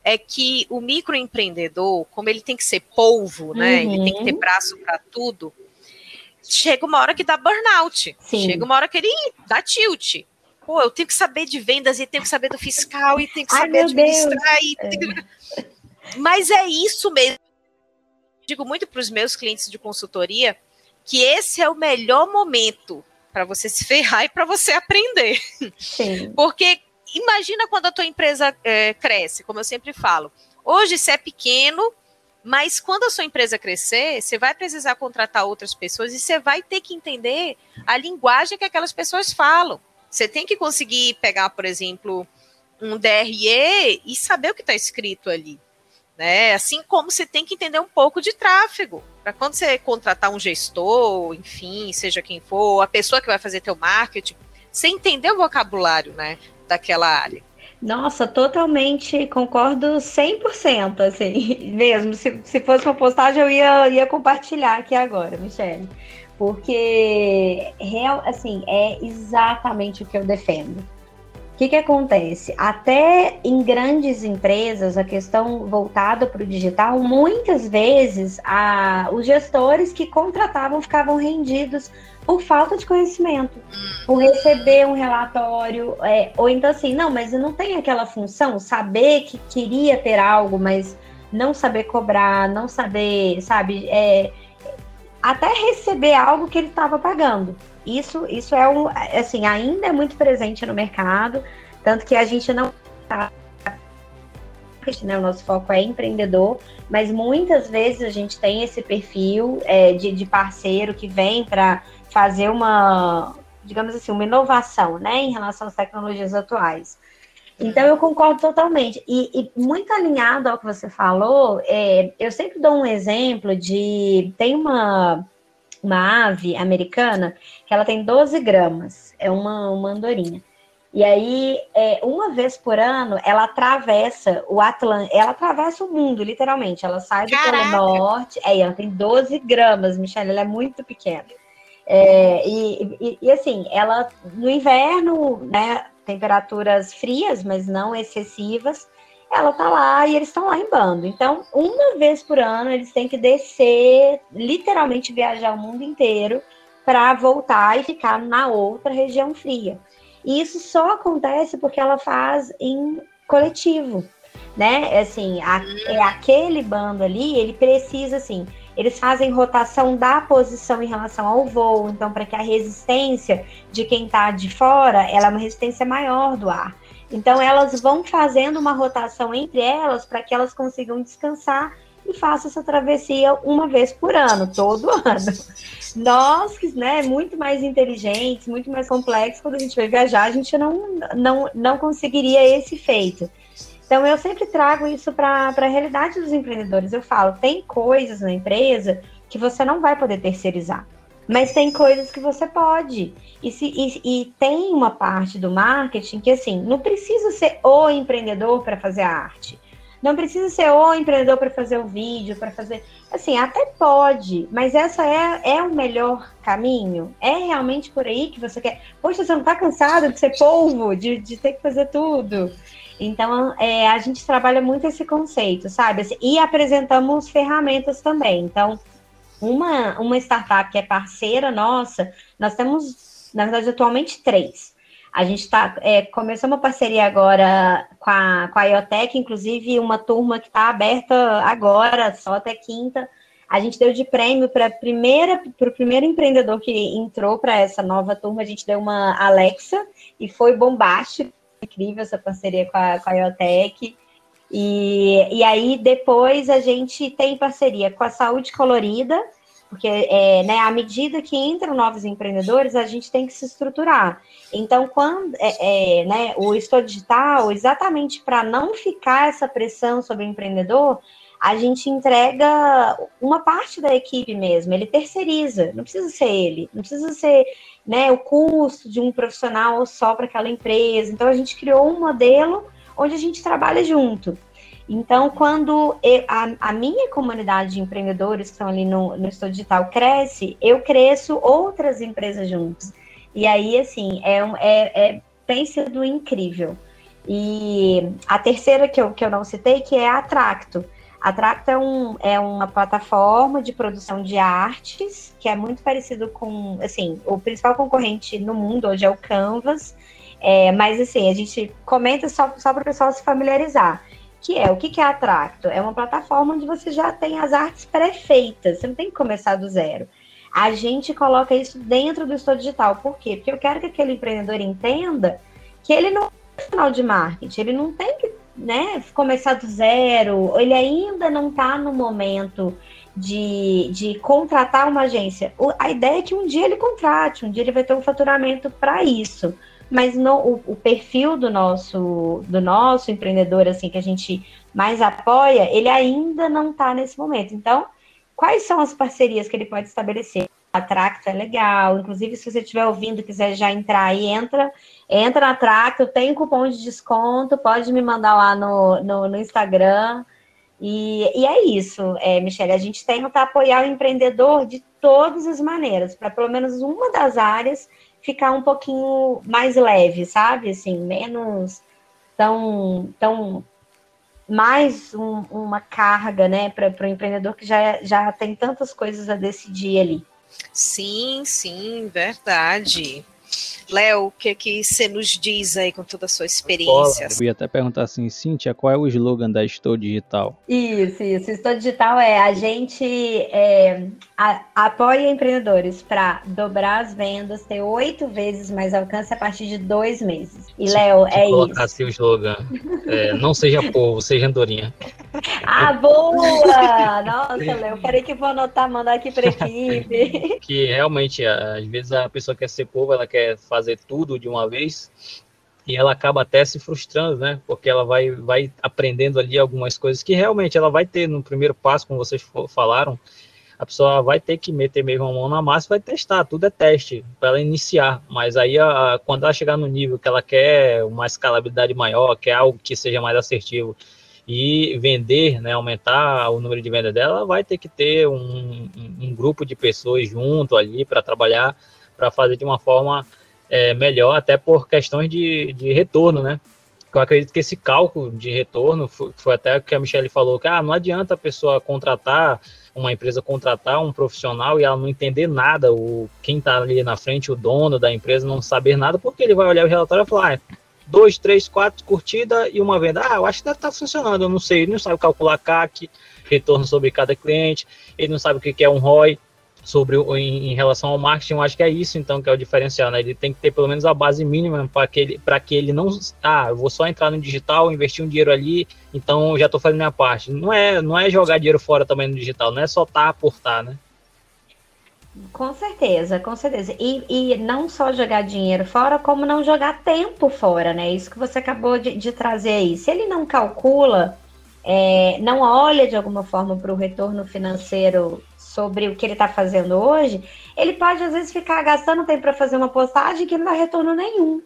é que o microempreendedor, como ele tem que ser polvo, né? Uhum. Ele tem que ter uhum. braço para tudo. Chega uma hora que dá burnout. Sim. Chega uma hora que ele dá tilt pô, eu tenho que saber de vendas e tenho que saber do fiscal e tenho que Ai, saber administrar. E é. Mas é isso mesmo. Digo muito para os meus clientes de consultoria que esse é o melhor momento para você se ferrar e para você aprender. Sim. Porque imagina quando a tua empresa é, cresce, como eu sempre falo. Hoje você é pequeno, mas quando a sua empresa crescer, você vai precisar contratar outras pessoas e você vai ter que entender a linguagem que aquelas pessoas falam. Você tem que conseguir pegar, por exemplo, um DRE e saber o que está escrito ali. Né? Assim como você tem que entender um pouco de tráfego. Para quando você contratar um gestor, enfim, seja quem for, a pessoa que vai fazer teu marketing, você entender o vocabulário né, daquela área. Nossa, totalmente concordo 100%, assim, mesmo. Se, se fosse uma postagem, eu ia, ia compartilhar aqui agora, Michelle porque real, assim, é exatamente o que eu defendo. O que, que acontece? Até em grandes empresas, a questão voltada para o digital, muitas vezes a, os gestores que contratavam ficavam rendidos por falta de conhecimento, por receber um relatório, é, ou então assim, não, mas não tem aquela função, saber que queria ter algo, mas não saber cobrar, não saber, sabe, é, até receber algo que ele estava pagando. Isso, isso é um, assim, ainda é muito presente no mercado, tanto que a gente não né, o nosso foco é empreendedor, mas muitas vezes a gente tem esse perfil é, de, de parceiro que vem para fazer uma, digamos assim, uma inovação, né, em relação às tecnologias atuais. Então eu concordo totalmente. E, e, muito alinhado ao que você falou, é, eu sempre dou um exemplo de. Tem uma, uma ave americana que ela tem 12 gramas, é uma, uma andorinha. E aí, é, uma vez por ano, ela atravessa o Atlântico, ela atravessa o mundo, literalmente. Ela sai do Caraca. Polo Norte, é, ela tem 12 gramas, Michelle, ela é muito pequena. É, e, e, e, assim, ela no inverno, né, temperaturas frias, mas não excessivas, ela tá lá e eles estão lá em bando. Então, uma vez por ano, eles têm que descer, literalmente viajar o mundo inteiro para voltar e ficar na outra região fria. E isso só acontece porque ela faz em coletivo, né? Assim, a, é aquele bando ali, ele precisa assim, eles fazem rotação da posição em relação ao voo, então para que a resistência de quem está de fora, ela é uma resistência maior do ar. Então elas vão fazendo uma rotação entre elas para que elas consigam descansar e façam essa travessia uma vez por ano, todo ano. Nós, né, muito mais inteligentes, muito mais complexos, quando a gente vai viajar, a gente não, não, não conseguiria esse feito. Então, eu sempre trago isso para a realidade dos empreendedores. Eu falo, tem coisas na empresa que você não vai poder terceirizar, mas tem coisas que você pode. E, se, e, e tem uma parte do marketing que, assim, não precisa ser o empreendedor para fazer a arte. Não precisa ser o empreendedor para fazer o vídeo, para fazer. Assim, até pode, mas essa é, é o melhor caminho? É realmente por aí que você quer. Poxa, você não está cansado de ser polvo, de, de ter que fazer tudo? Então, é, a gente trabalha muito esse conceito, sabe? Assim, e apresentamos ferramentas também. Então, uma, uma startup que é parceira nossa, nós temos, na verdade, atualmente três. A gente tá, é, começou uma parceria agora com a, com a IoTech, inclusive uma turma que está aberta agora, só até quinta. A gente deu de prêmio para primeira para o primeiro empreendedor que entrou para essa nova turma, a gente deu uma Alexa e foi bombástico, incrível essa parceria com a, com a IoTech. E, e aí depois a gente tem parceria com a Saúde Colorida, porque é, né, à medida que entram novos empreendedores, a gente tem que se estruturar. Então, quando é, é, né, o Estou Digital, exatamente para não ficar essa pressão sobre o empreendedor, a gente entrega uma parte da equipe mesmo, ele terceiriza, não precisa ser ele, não precisa ser né, o custo de um profissional só para aquela empresa. Então, a gente criou um modelo onde a gente trabalha junto. Então, quando eu, a, a, minha comunidade de empreendedores que estão ali no, no Estúdio Digital cresce, eu cresço outras empresas juntos. E aí, assim, é, é, é, tem sido incrível. E a terceira que eu, que eu não citei, que é a Tracto. A Tracto é, um, é uma plataforma de produção de artes, que é muito parecido com, assim, o principal concorrente no mundo hoje é o Canvas, é, mas, assim, a gente comenta só, só para o pessoal se familiarizar que é o que, é a? É uma plataforma onde você já tem as artes pré-feitas, você não tem que começar do zero. A gente coloca isso dentro do Estou Digital. Por quê? Porque eu quero que aquele empreendedor entenda que ele não é final de marketing, ele não tem que né, começar do zero, ele ainda não está no momento de, de contratar uma agência. A ideia é que um dia ele contrate, um dia ele vai ter um faturamento para isso mas no, o, o, perfil do nosso do nosso empreendedor assim que a gente mais apoia, ele ainda não está nesse momento. Então, quais são as parcerias que ele pode estabelecer? A Tracto é legal, inclusive se você estiver ouvindo quiser já entrar aí, entra, entra na Tracto, tem cupom de desconto, pode me mandar lá no, no, no Instagram. E, e, é isso, é, Michelle, a gente tenta apoiar o empreendedor de todas as maneiras, para pelo menos uma das áreas ficar um pouquinho mais leve, sabe? Assim, menos tão, tão mais um, uma carga, né, para o empreendedor que já, já tem tantas coisas a decidir ali. Sim, sim, verdade. Léo, o que que você nos diz aí com toda a sua experiência? Eu ia até perguntar assim, Cíntia, qual é o slogan da Estou Digital? Isso, isso. Estou Digital é a gente é, a, apoia empreendedores para dobrar as vendas, ter oito vezes mais alcance a partir de dois meses. E, Léo, é isso. Colocar assim o slogan. É, não seja povo, seja andorinha. Ah, boa! Nossa, Léo, peraí que eu vou anotar, mandar aqui para equipe. que realmente, às vezes a pessoa quer ser povo, ela quer fazer tudo de uma vez e ela acaba até se frustrando, né? Porque ela vai, vai aprendendo ali algumas coisas que realmente ela vai ter no primeiro passo, como vocês falaram, a pessoa vai ter que meter mesmo a mão na massa, vai testar, tudo é teste para ela iniciar. Mas aí, a, quando ela chegar no nível que ela quer uma escalabilidade maior, quer algo que seja mais assertivo e vender, né, aumentar o número de vendas dela, vai ter que ter um, um grupo de pessoas junto ali para trabalhar, para fazer de uma forma é, melhor, até por questões de, de retorno, né? Eu acredito que esse cálculo de retorno foi, foi até o que a Michelle falou, que ah, não adianta a pessoa contratar, uma empresa contratar um profissional e ela não entender nada, o quem está ali na frente, o dono da empresa, não saber nada, porque ele vai olhar o relatório e falar, ah, dois, três, quatro curtida e uma venda. Ah, eu acho que deve estar tá funcionando, eu não sei, ele não sabe calcular CAC, retorno sobre cada cliente, ele não sabe o que é um ROI sobre em, em, relação ao marketing, eu acho que é isso então que é o diferencial, né? Ele tem que ter pelo menos a base mínima para que ele para que ele não, ah, eu vou só entrar no digital, investir um dinheiro ali, então já estou fazendo minha parte. Não é, não é jogar dinheiro fora também no digital, não é só tá aportar, né? Com certeza, com certeza. E, e não só jogar dinheiro fora, como não jogar tempo fora, né? Isso que você acabou de, de trazer aí. Se ele não calcula, é, não olha de alguma forma para o retorno financeiro sobre o que ele está fazendo hoje, ele pode às vezes ficar gastando tempo para fazer uma postagem que não dá retorno nenhum.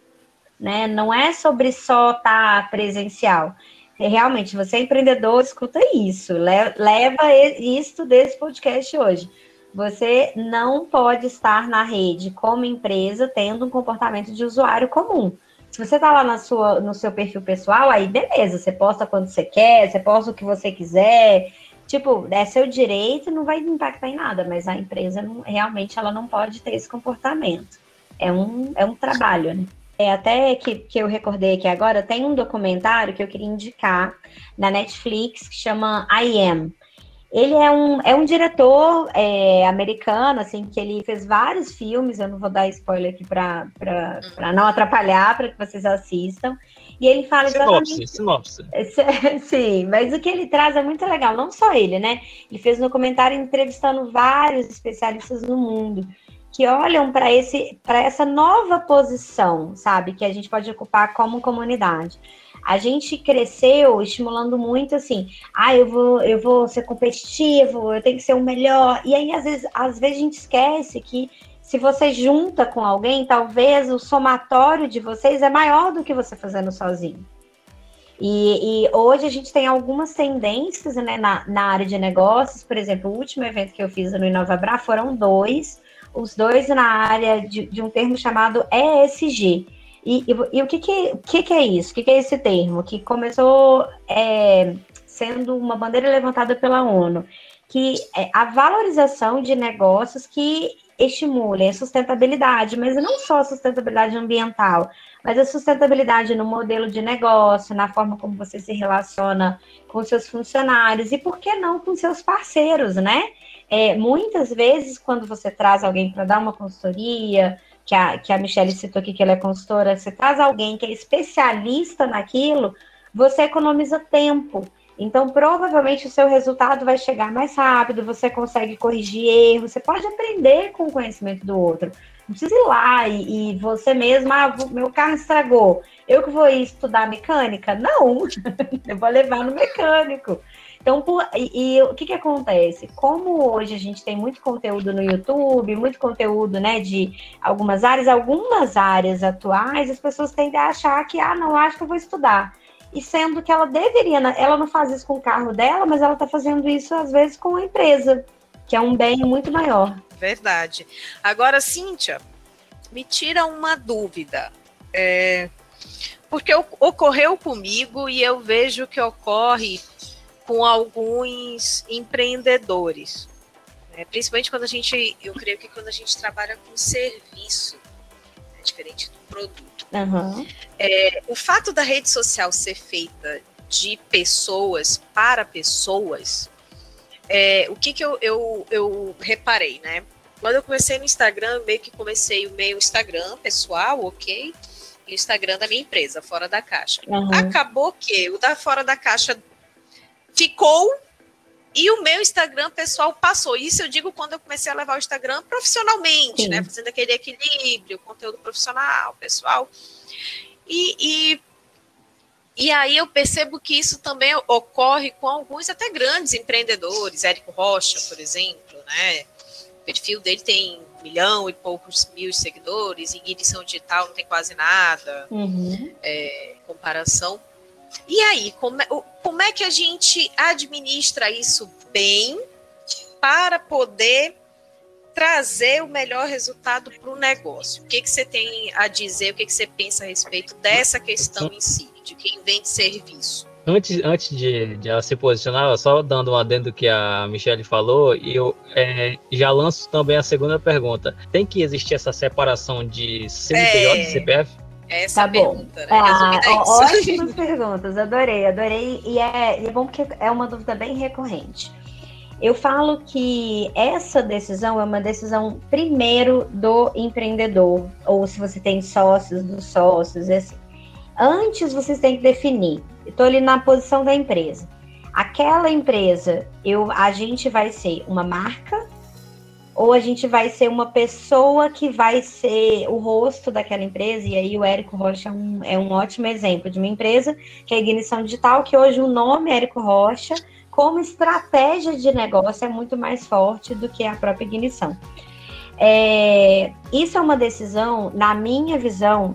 Né? Não é sobre só estar tá presencial. É, realmente, você é empreendedor, escuta isso, leva isso desse podcast hoje. Você não pode estar na rede como empresa tendo um comportamento de usuário comum. Se você está lá na sua, no seu perfil pessoal, aí beleza, você posta quando você quer, você posta o que você quiser, tipo, é seu direito, não vai impactar em nada, mas a empresa não, realmente ela não pode ter esse comportamento. É um, é um trabalho, né? É, até que, que eu recordei aqui agora, tem um documentário que eu queria indicar na Netflix que chama I Am. Ele é um, é um diretor é, americano, assim, que ele fez vários filmes, eu não vou dar spoiler aqui para não atrapalhar, para que vocês assistam. E ele fala sinopse, exatamente... Sinopse, Sim, mas o que ele traz é muito legal, não só ele, né? Ele fez no comentário entrevistando vários especialistas no mundo que olham para esse para essa nova posição, sabe, que a gente pode ocupar como comunidade. A gente cresceu estimulando muito assim, ah, eu vou eu vou ser competitivo, eu tenho que ser o melhor. E aí às vezes, às vezes a gente esquece que se você junta com alguém, talvez o somatório de vocês é maior do que você fazendo sozinho. E, e hoje a gente tem algumas tendências né, na, na, área de negócios. Por exemplo, o último evento que eu fiz no Inovabra foram dois, os dois na área de, de um termo chamado ESG. E, e, e o que, que, que, que, é isso? O que, que, é esse termo? Que começou é, sendo uma bandeira levantada pela ONU, que é a valorização de negócios que estimulem a sustentabilidade, mas não só a sustentabilidade ambiental, mas a sustentabilidade no modelo de negócio, na forma como você se relaciona com seus funcionários e, por que não, com seus parceiros, né? É, muitas vezes, quando você traz alguém para dar uma consultoria, que a, que a Michelle citou aqui que ela é consultora, você traz alguém que é especialista naquilo, você economiza tempo. Então, provavelmente o seu resultado vai chegar mais rápido, você consegue corrigir erros, você pode aprender com o conhecimento do outro. Não precisa ir lá e, e você mesmo, ah, meu carro estragou. Eu que vou estudar mecânica? Não, eu vou levar no mecânico. Então, por, e, e, o que, que acontece? Como hoje a gente tem muito conteúdo no YouTube, muito conteúdo né, de algumas áreas, algumas áreas atuais, as pessoas tendem a achar que, ah, não, acho que eu vou estudar e sendo que ela deveria, né, ela não faz isso com o carro dela, mas ela está fazendo isso às vezes com a empresa, que é um bem muito maior. Verdade. Agora, Cíntia, me tira uma dúvida. É, porque ocorreu comigo e eu vejo que ocorre com alguns empreendedores. Né? Principalmente quando a gente, eu creio que quando a gente trabalha com serviço, diferente do produto. Uhum. É, o fato da rede social ser feita de pessoas para pessoas, é, o que, que eu, eu, eu reparei, né? Quando eu comecei no Instagram, meio que comecei o meu Instagram pessoal, ok? E o Instagram da minha empresa, Fora da Caixa. Uhum. Acabou que o da Fora da Caixa ficou e o meu Instagram pessoal passou. Isso eu digo quando eu comecei a levar o Instagram profissionalmente, Sim. né? Fazendo aquele equilíbrio, conteúdo profissional, pessoal. E, e, e aí eu percebo que isso também ocorre com alguns até grandes empreendedores, Érico Rocha, por exemplo, né? O perfil dele tem um milhão e poucos mil seguidores, em edição digital não tem quase nada, uhum. é, comparação. E aí, como é, como é que a gente administra isso bem para poder trazer o melhor resultado para o negócio? O que, que você tem a dizer, o que, que você pensa a respeito dessa questão em si, de quem vende serviço? Antes, antes de, de ela se posicionar, só dando um adendo que a Michelle falou, eu é, já lanço também a segunda pergunta. Tem que existir essa separação de CNPJ é... e CPF? Essa tá pergunta, né? Ah, é ótimas perguntas, adorei, adorei. E é, e é bom porque é uma dúvida bem recorrente. Eu falo que essa decisão é uma decisão primeiro do empreendedor, ou se você tem sócios, dos sócios, assim. Antes vocês têm que definir. Estou ali na posição da empresa. Aquela empresa, eu, a gente vai ser uma marca ou a gente vai ser uma pessoa que vai ser o rosto daquela empresa, e aí o Érico Rocha é um, é um ótimo exemplo de uma empresa que é a Ignição Digital, que hoje o nome é Érico Rocha, como estratégia de negócio, é muito mais forte do que a própria ignição. É, isso é uma decisão, na minha visão,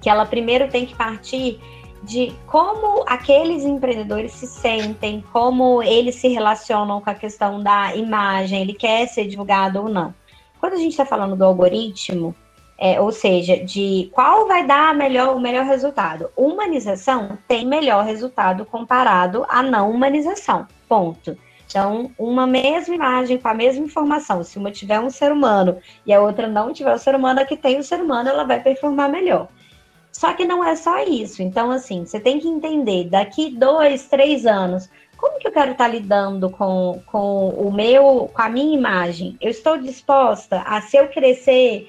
que ela primeiro tem que partir de como aqueles empreendedores se sentem, como eles se relacionam com a questão da imagem, ele quer ser divulgado ou não. Quando a gente está falando do algoritmo, é, ou seja, de qual vai dar melhor, o melhor resultado. Humanização tem melhor resultado comparado à não humanização. Ponto. Então, uma mesma imagem com a mesma informação, se uma tiver um ser humano e a outra não tiver o ser humano, a que tem o ser humano, ela vai performar melhor. Só que não é só isso. Então, assim, você tem que entender, daqui dois, três anos, como que eu quero estar lidando com, com o meu, com a minha imagem? Eu estou disposta a, se eu crescer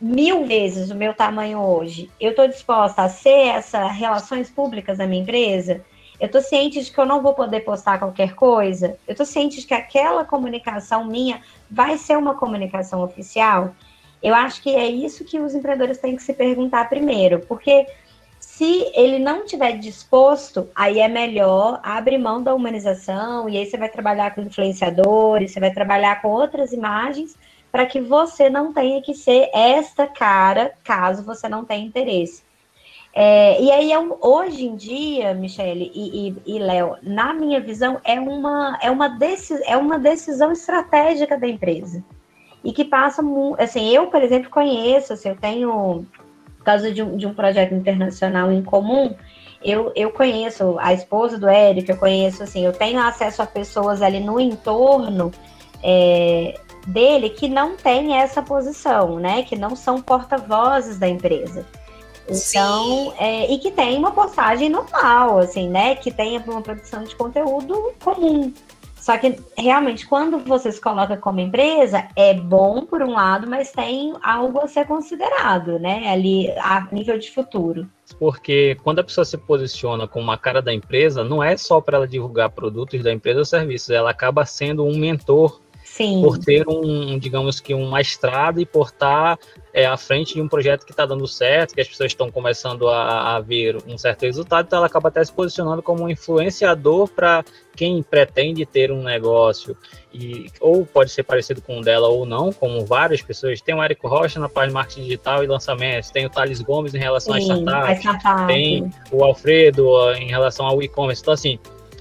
mil vezes o meu tamanho hoje, eu estou disposta a ser essas relações públicas da minha empresa? Eu estou ciente de que eu não vou poder postar qualquer coisa? Eu estou ciente de que aquela comunicação minha vai ser uma comunicação oficial? Eu acho que é isso que os empreendedores têm que se perguntar primeiro, porque se ele não tiver disposto, aí é melhor abrir mão da humanização e aí você vai trabalhar com influenciadores, você vai trabalhar com outras imagens para que você não tenha que ser esta cara, caso você não tenha interesse. É, e aí, é hoje em dia, Michele e, e, e Léo, na minha visão, é uma, é, uma é uma decisão estratégica da empresa e que passa assim, eu, por exemplo, conheço, assim, eu tenho, por causa de um, de um projeto internacional em comum, eu, eu conheço a esposa do Érico, eu conheço, assim, eu tenho acesso a pessoas ali no entorno é, dele que não tem essa posição, né, que não são porta-vozes da empresa. Então, é, e que tem uma postagem normal, assim, né? Que tenha uma produção de conteúdo comum. Só que realmente, quando você se coloca como empresa, é bom por um lado, mas tem algo a ser considerado, né? Ali a nível de futuro. Porque quando a pessoa se posiciona como uma cara da empresa, não é só para ela divulgar produtos da empresa ou serviços, ela acaba sendo um mentor Sim. por ter um, digamos que uma estrada e por estar é, à frente de um projeto que está dando certo, que as pessoas estão começando a, a, ver um certo resultado, então ela acaba até se posicionando como um influenciador para quem pretende ter um negócio, e ou pode ser parecido com o dela ou não, como várias pessoas. Tem o Érico Rocha na parte de marketing digital e lançamentos, tem o Thales Gomes em relação Sim, a startups, tem o Alfredo em relação ao e-commerce. Então, assim,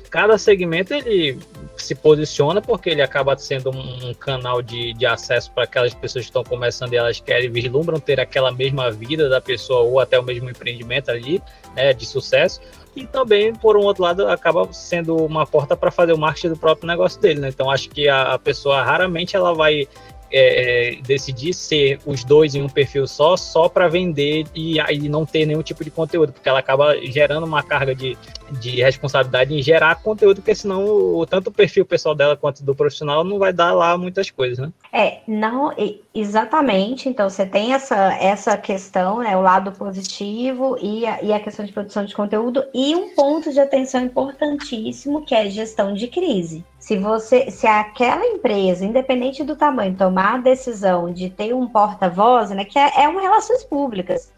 cada segmento ele se posiciona porque ele acaba sendo um, canal de, de acesso para aquelas pessoas que estão começando e elas querem, vislumbram ter aquela mesma vida da pessoa ou até o mesmo empreendimento ali, né, de sucesso. E também, por um outro lado, acaba sendo uma porta para fazer o marketing do próprio negócio dele, né? Então, acho que a, pessoa raramente ela vai é, é, decidir ser os dois em um perfil só, só para vender e aí não ter nenhum tipo de conteúdo, porque ela acaba gerando uma carga de, de responsabilidade em gerar conteúdo, porque senão o, tanto o perfil pessoal dela quanto do profissional não vai dar lá muitas coisas, né? É, não, exatamente. Então você tem essa, essa questão, né, o lado positivo e a, e a questão de produção de conteúdo, e um ponto de atenção importantíssimo que é gestão de crise. Se você, se aquela empresa, independente do tamanho, tomar a decisão de ter um porta-voz, né, que é, é uma relações públicas,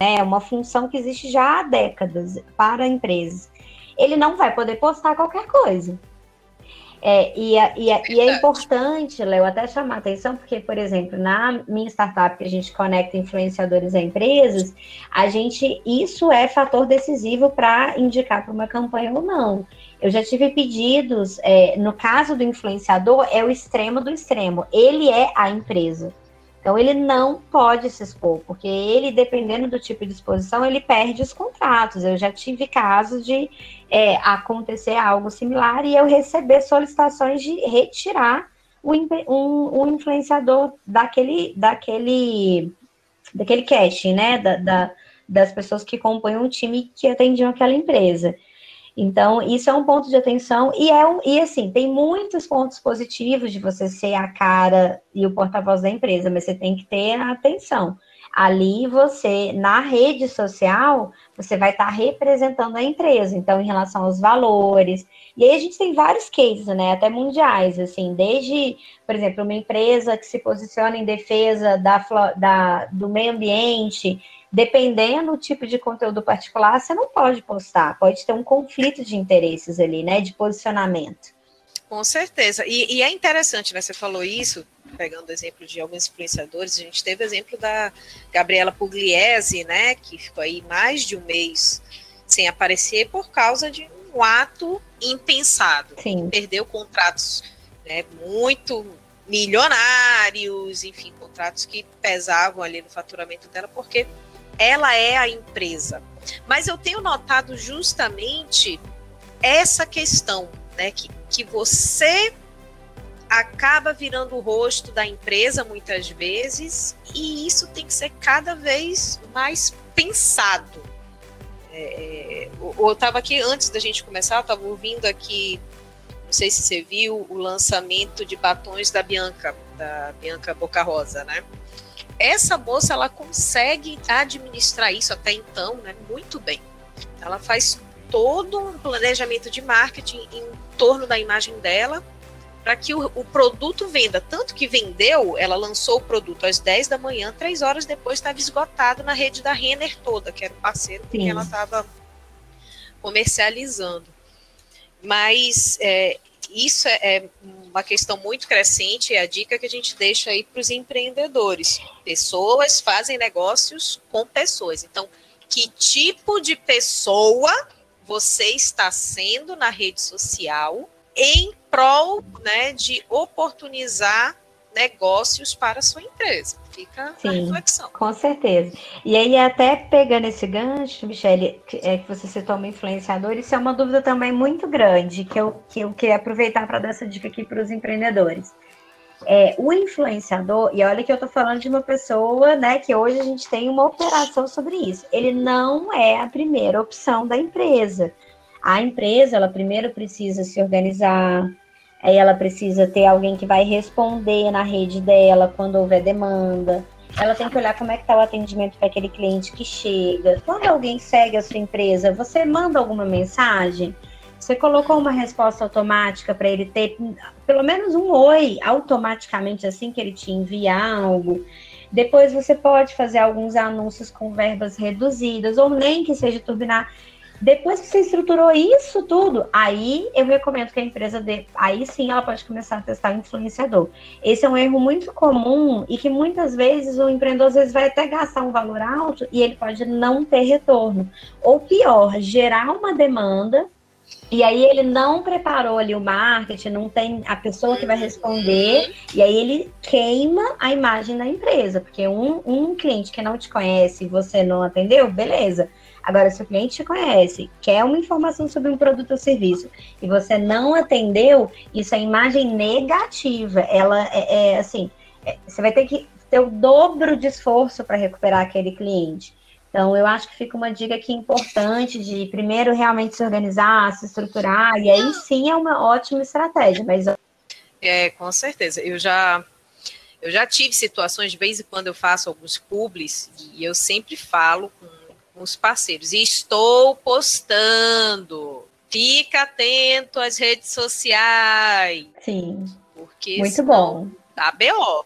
né, é uma função que existe já há décadas para empresas, ele não vai poder postar qualquer coisa. É, e, é, e, e, é, importante, Léo, até chamar atenção, porque, por exemplo, na minha startup que a gente conecta influenciadores a empresas, a gente, isso é fator decisivo para indicar para uma campanha ou não. Eu já tive pedidos, é, no caso do influenciador, é o extremo do extremo. Ele é a empresa. Então, ele não pode se expor, porque ele, dependendo do tipo de exposição, ele perde os contratos. Eu já tive casos de é, acontecer algo similar e eu receber solicitações de retirar o, um, um influenciador daquele, daquele, daquele casting, né? Da, da, das pessoas que compõem um time que atendiam aquela empresa. Então, isso é um ponto de atenção e é um, e assim, tem muitos pontos positivos de você ser a cara e o porta-voz da empresa, mas você tem que ter a atenção. Ali você, na rede social, você vai estar representando a empresa, então, em relação aos valores. E aí a gente tem vários cases, né? Até mundiais, assim, desde, por exemplo, uma empresa que se posiciona em defesa da, da, do meio ambiente, dependendo do tipo de conteúdo particular, você não pode postar, pode ter um conflito de interesses ali, né, de posicionamento. Com certeza. E, e é interessante, né? Você falou isso, pegando o exemplo de alguns influenciadores, a gente teve o exemplo da Gabriela Pugliese, né? Que ficou aí mais de um mês sem aparecer por causa de um ato impensado. Sim. Perdeu contratos né, muito milionários, enfim, contratos que pesavam ali no faturamento dela, porque ela é a empresa. Mas eu tenho notado justamente essa questão, né, que, que você acaba virando o rosto da empresa muitas vezes, e isso tem que ser cada vez mais pensado. É, é eu estava aqui, antes da gente começar, eu estava ouvindo aqui, não sei se você viu, o lançamento de batons da Bianca, da Bianca Boca Rosa, né? Essa moça, ela consegue administrar isso até então, né, muito bem. Ela faz todo um planejamento de marketing em torno da imagem dela, para que o, o, produto venda. Tanto que vendeu, ela lançou o produto às 10 da manhã, três horas depois estava esgotado na rede da Renner toda, que era o parceiro quem ela estava comercializando. Mas é, isso é, é uma questão muito crescente, é a dica que a gente deixa aí para os empreendedores. Pessoas fazem negócios com pessoas. Então, que tipo de pessoa você está sendo na rede social em prol né, de oportunizar negócios para a sua empresa. Fica Sim, a reflexão. Com certeza. E aí, até pegando esse gancho, Michele, é que você citou uma influenciadora, isso é uma dúvida também muito grande, que eu, que eu queria aproveitar para dar essa dica aqui para os empreendedores. É, o influenciador, e olha que eu estou falando de uma pessoa, né, que hoje a gente tem uma operação sobre isso. Ele não é a primeira opção da empresa. A empresa, ela primeiro precisa se organizar, aí ela precisa ter alguém que vai responder na rede dela quando houver demanda. Ela tem que olhar como é que está o atendimento para aquele cliente que chega. Quando alguém segue a sua empresa, você manda alguma mensagem? Você colocou uma resposta automática para ele ter pelo menos um oi automaticamente assim que ele te enviar algo. Depois você pode fazer alguns anúncios com verbas reduzidas, ou nem que seja turbinar. Depois que você estruturou isso tudo, aí eu recomendo que a empresa dê. Aí sim ela pode começar a testar influenciador. Esse é um erro muito comum e que muitas vezes o empreendedor às vezes vai até gastar um valor alto e ele pode não ter retorno. Ou pior, gerar uma demanda e aí ele não preparou ali o marketing, não tem a pessoa que vai responder, e aí ele queima a imagem da empresa, porque um, um cliente que não te conhece e você não atendeu, beleza. Agora, se o cliente te conhece, quer uma informação sobre um produto ou serviço e você não atendeu, isso é imagem negativa. Ela é, é assim, é, você vai ter que ter o dobro de esforço para recuperar aquele cliente. Então, eu acho que fica uma dica aqui importante de primeiro realmente se organizar, se estruturar, e aí sim é uma ótima estratégia. Mas é, com certeza. Eu já eu já tive situações de vez em quando eu faço alguns publis e eu sempre falo com os parceiros. E estou postando. Fica atento às redes sociais. Sim. Porque muito bom. Dá BO.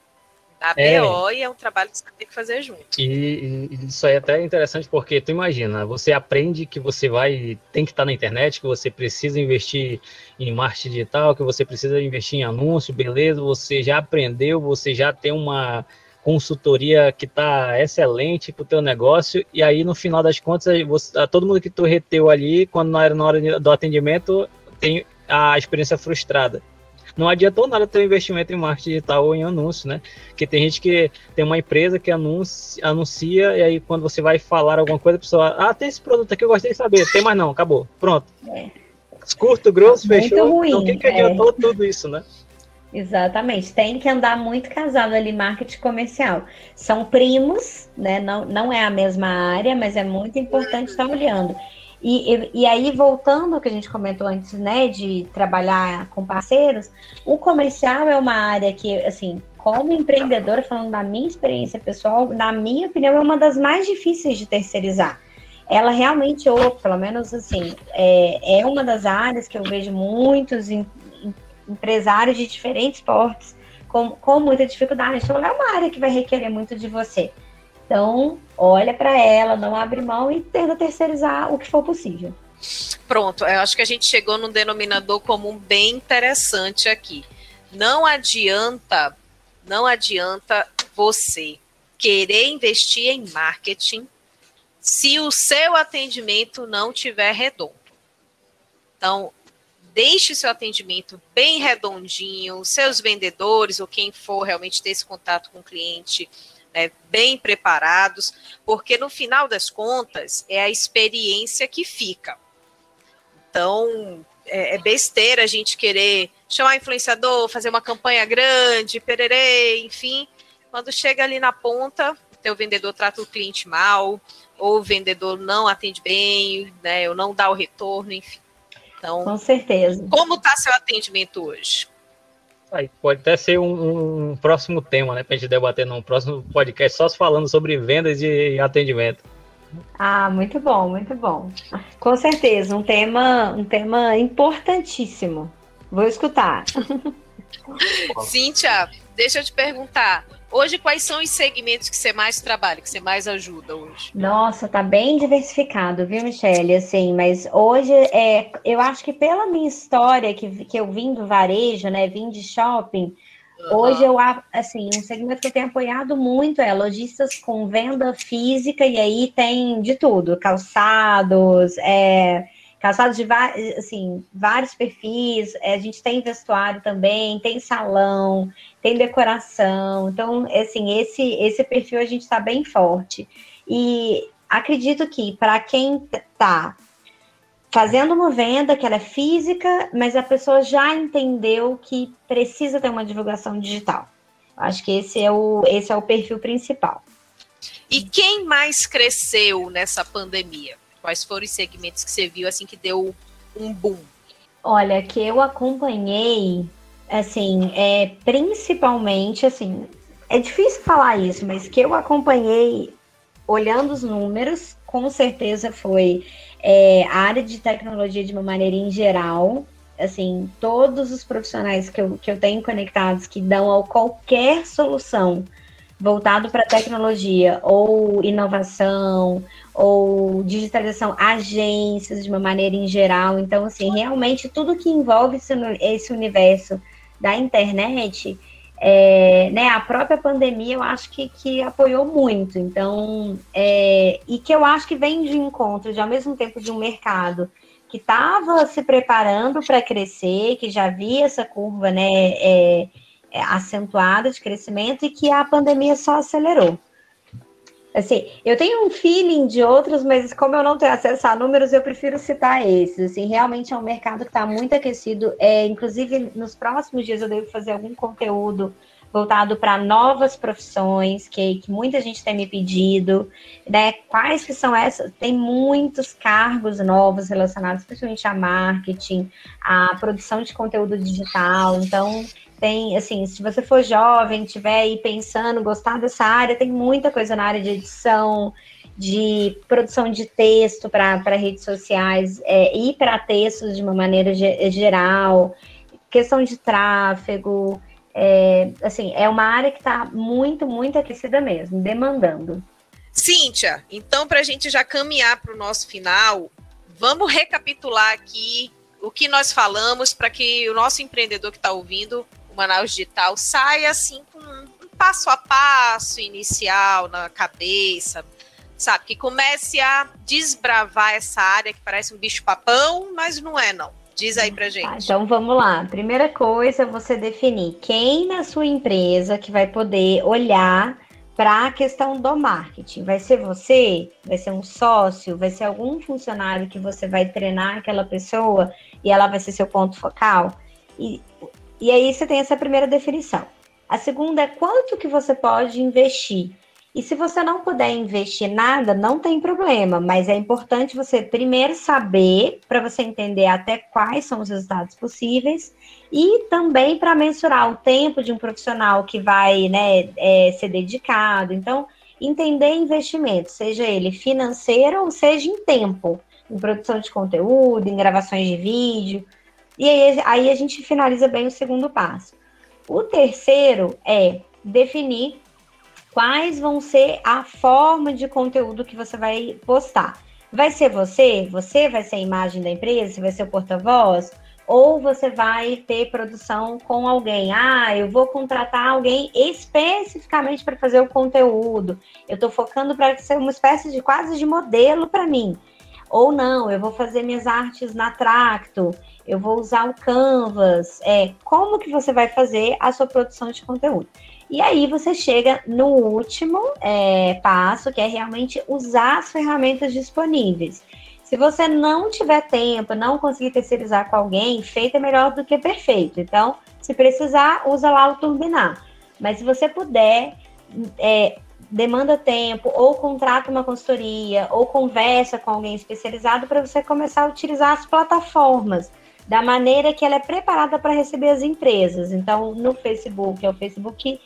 Dá é. BO e é um trabalho que você tem que fazer junto. E, e, isso aí é até interessante porque tu imagina, você aprende que você vai, tem que estar na internet, que você precisa investir em marketing digital, que você precisa investir em anúncio, beleza, você já aprendeu, você já tem uma consultoria que está excelente para o teu negócio, e aí no final das contas, você, todo mundo que tu reteu ali, quando não era na hora do atendimento, tem a experiência frustrada. Não adiantou nada ter um investimento em marketing digital ou em anúncio, né? Porque tem gente que tem uma empresa que anuncia, anuncia e aí quando você vai falar alguma coisa, a pessoa, ah, tem esse produto aqui, eu gostei de saber, tem mais não, acabou, pronto. É. Curto, grosso, Muito fechou. Ruim, então o que, que adiantou é. tudo isso, né? Exatamente, tem que andar muito casado ali, marketing comercial. São primos, né? Não, não é a mesma área, mas é muito importante estar olhando. E, e, e, aí, voltando ao que a gente comentou antes, né, de trabalhar com parceiros, o comercial é uma área que, assim, como empreendedora, falando da minha experiência pessoal, na minha opinião, é uma das mais difíceis de terceirizar. Ela realmente, ou pelo menos assim, é, é uma das áreas que eu vejo muitos empresários de diferentes portes com, com muita dificuldade. Então, é uma área que vai requerer muito de você. Então, olha para ela, não abre mão e tenta terceirizar o que for possível. Pronto, eu acho que a gente chegou num denominador comum bem interessante aqui. Não adianta, não adianta você querer investir em marketing se o seu atendimento não tiver redondo. Então, deixe seu atendimento bem redondinho, seus vendedores ou quem for realmente ter esse contato com o cliente né, bem preparados, porque no final das contas é a experiência que fica. Então, é, é besteira a gente querer chamar influenciador, fazer uma campanha grande, pererê, enfim. Quando chega ali na ponta, o vendedor trata o cliente mal, ou o vendedor não atende bem, né, ou não dá o retorno, enfim. Então, com certeza. Como está seu atendimento hoje? Aí pode até ser um, um próximo tema, né, para a gente debater num próximo podcast só falando sobre vendas e atendimento. Ah, muito bom, muito bom. Com certeza, um tema, um tema importantíssimo. Vou escutar. Cíntia, deixa eu te perguntar. Hoje, quais são os segmentos que você mais trabalha, que você mais ajuda hoje? Nossa, tá bem diversificado, viu, Michelle? Assim, mas hoje, é, eu acho que pela minha história, que, que eu vim do varejo, né, vim de shopping, uhum. hoje eu, assim, um segmento que eu tenho apoiado muito é lojistas com venda física, e aí tem de tudo, calçados, é calçados de assim, vários perfis, é, a gente tem vestuário também, tem salão, tem decoração. Então, assim, esse, esse perfil a gente está bem forte. E acredito que para quem está fazendo uma venda que ela é física, mas a pessoa já entendeu que precisa ter uma divulgação digital. Acho que esse é o, esse é o perfil principal. E quem mais cresceu nessa pandemia? Quais foram os segmentos que você viu assim que deu um boom? Olha, que eu acompanhei, assim, é principalmente assim, é difícil falar isso, mas que eu acompanhei olhando os números, com certeza foi é, a área de tecnologia de uma maneira em geral. Assim, todos os profissionais que eu, que eu tenho conectados que dão a qualquer solução voltado para tecnologia ou inovação ou digitalização, agências de uma maneira em geral. Então, assim, realmente tudo que envolve esse, esse universo da internet, é, né, a própria pandemia eu acho que, que apoiou muito. Então, é, e que eu acho que vem de encontro, de ao mesmo tempo de um mercado que estava se preparando para crescer, que já via essa curva, né? É, é, acentuada de crescimento e que a pandemia só acelerou. Assim, eu tenho um feeling de outros, mas como eu não tenho acesso a números, eu prefiro citar esses. Assim, realmente é um mercado que está muito aquecido. É, inclusive, nos próximos dias eu devo fazer algum conteúdo voltado para novas profissões que, que, muita gente tem me pedido, né? Quais que são essas? Tem muitos cargos novos relacionados principalmente a marketing, a produção de conteúdo digital. Então, tem, assim, se você for jovem, tiver aí pensando, gostar dessa área, tem muita coisa na área de edição, de produção de texto para redes sociais é, e para textos de uma maneira geral, questão de tráfego, é, assim, é uma área que está muito, muito aquecida mesmo, demandando. Cíntia, então para a gente já caminhar para o nosso final, vamos recapitular aqui o que nós falamos para que o nosso empreendedor que está ouvindo Manaus Digital saia assim com um passo a passo inicial na cabeça, sabe? Que comece a desbravar essa área que parece um bicho-papão, mas não é, não. Diz aí pra gente. Tá, então vamos lá. Primeira coisa, você definir quem na sua empresa que vai poder olhar para a questão do marketing. Vai ser você? Vai ser um sócio? Vai ser algum funcionário que você vai treinar aquela pessoa e ela vai ser seu ponto focal? E e aí você tem essa primeira definição. A segunda é quanto que você pode investir. E se você não puder investir nada, não tem problema, mas é importante você primeiro saber, para você entender até quais são os resultados possíveis, e também para mensurar o tempo de um profissional que vai né, é, ser dedicado. Então, entender investimento, seja ele financeiro ou seja em tempo, em produção de conteúdo, em gravações de vídeo. E aí, aí a gente finaliza bem o segundo passo. O terceiro é definir quais vão ser a forma de conteúdo que você vai postar. Vai ser você? Você vai ser a imagem da empresa? Você vai ser o porta-voz? Ou você vai ter produção com alguém? Ah, eu vou contratar alguém especificamente para fazer o conteúdo. Eu estou focando para ser uma espécie de quase de modelo para mim. Ou não, eu vou fazer minhas artes na Tracto, eu vou usar o Canvas. É, como que você vai fazer a sua produção de conteúdo? E aí você chega no último é, passo, que é realmente usar as ferramentas disponíveis. Se você não tiver tempo, não conseguir terceirizar com alguém, feito é melhor do que perfeito. Então, se precisar, usa lá o turbinar. Mas se você puder, é, demanda tempo, ou contrata uma consultoria, ou conversa com alguém especializado para você começar a utilizar as plataformas da maneira que ela é preparada para receber as empresas. Então, no Facebook é o Facebook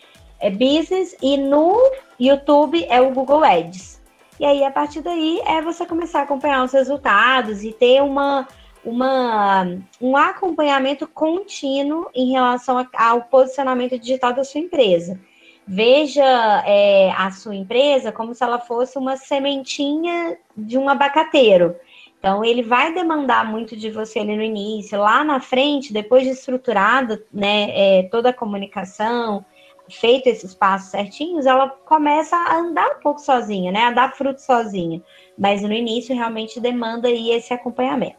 é Business e no YouTube é o Google Ads. E aí, a partir daí, é você começar a acompanhar os resultados e ter uma, uma, um acompanhamento contínuo em relação ao posicionamento digital da sua empresa. Veja é, a sua empresa como se ela fosse uma sementinha de um abacateiro. Então, ele vai demandar muito de você ali no início, lá na frente, depois de estruturado né, é, toda a comunicação, feito esses passos certinhos, ela começa a andar um pouco sozinha, né? A dar fruto sozinha. Mas no início realmente demanda aí esse acompanhamento.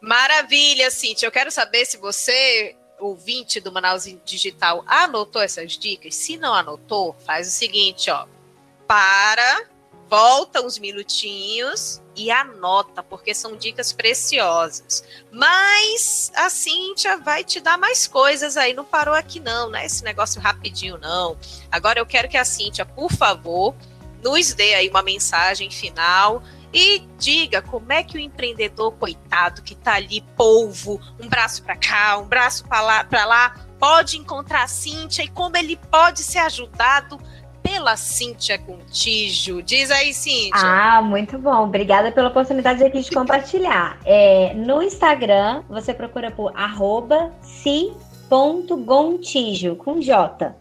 Maravilha, Cintia. Eu quero saber se você, ouvinte do Manaus Digital, anotou essas dicas. Se não anotou, faz o seguinte, ó. Para, volta uns minutinhos e anota, porque são dicas preciosas. Mas a Cíntia vai te dar mais coisas aí, não parou aqui não, né? Esse negócio rapidinho não. Agora eu quero que a Cíntia, por favor, nos dê aí uma mensagem final e diga como é que o empreendedor coitado que tá ali polvo, um braço para cá, um braço para lá, lá, pode encontrar a Cíntia e como ele pode ser ajudado pela Cíntia Contígio. Diz aí, Cíntia. Ah, muito bom. Obrigada pela oportunidade aqui de compartilhar. É, no Instagram, você procura por arroba si.gontijo, com J.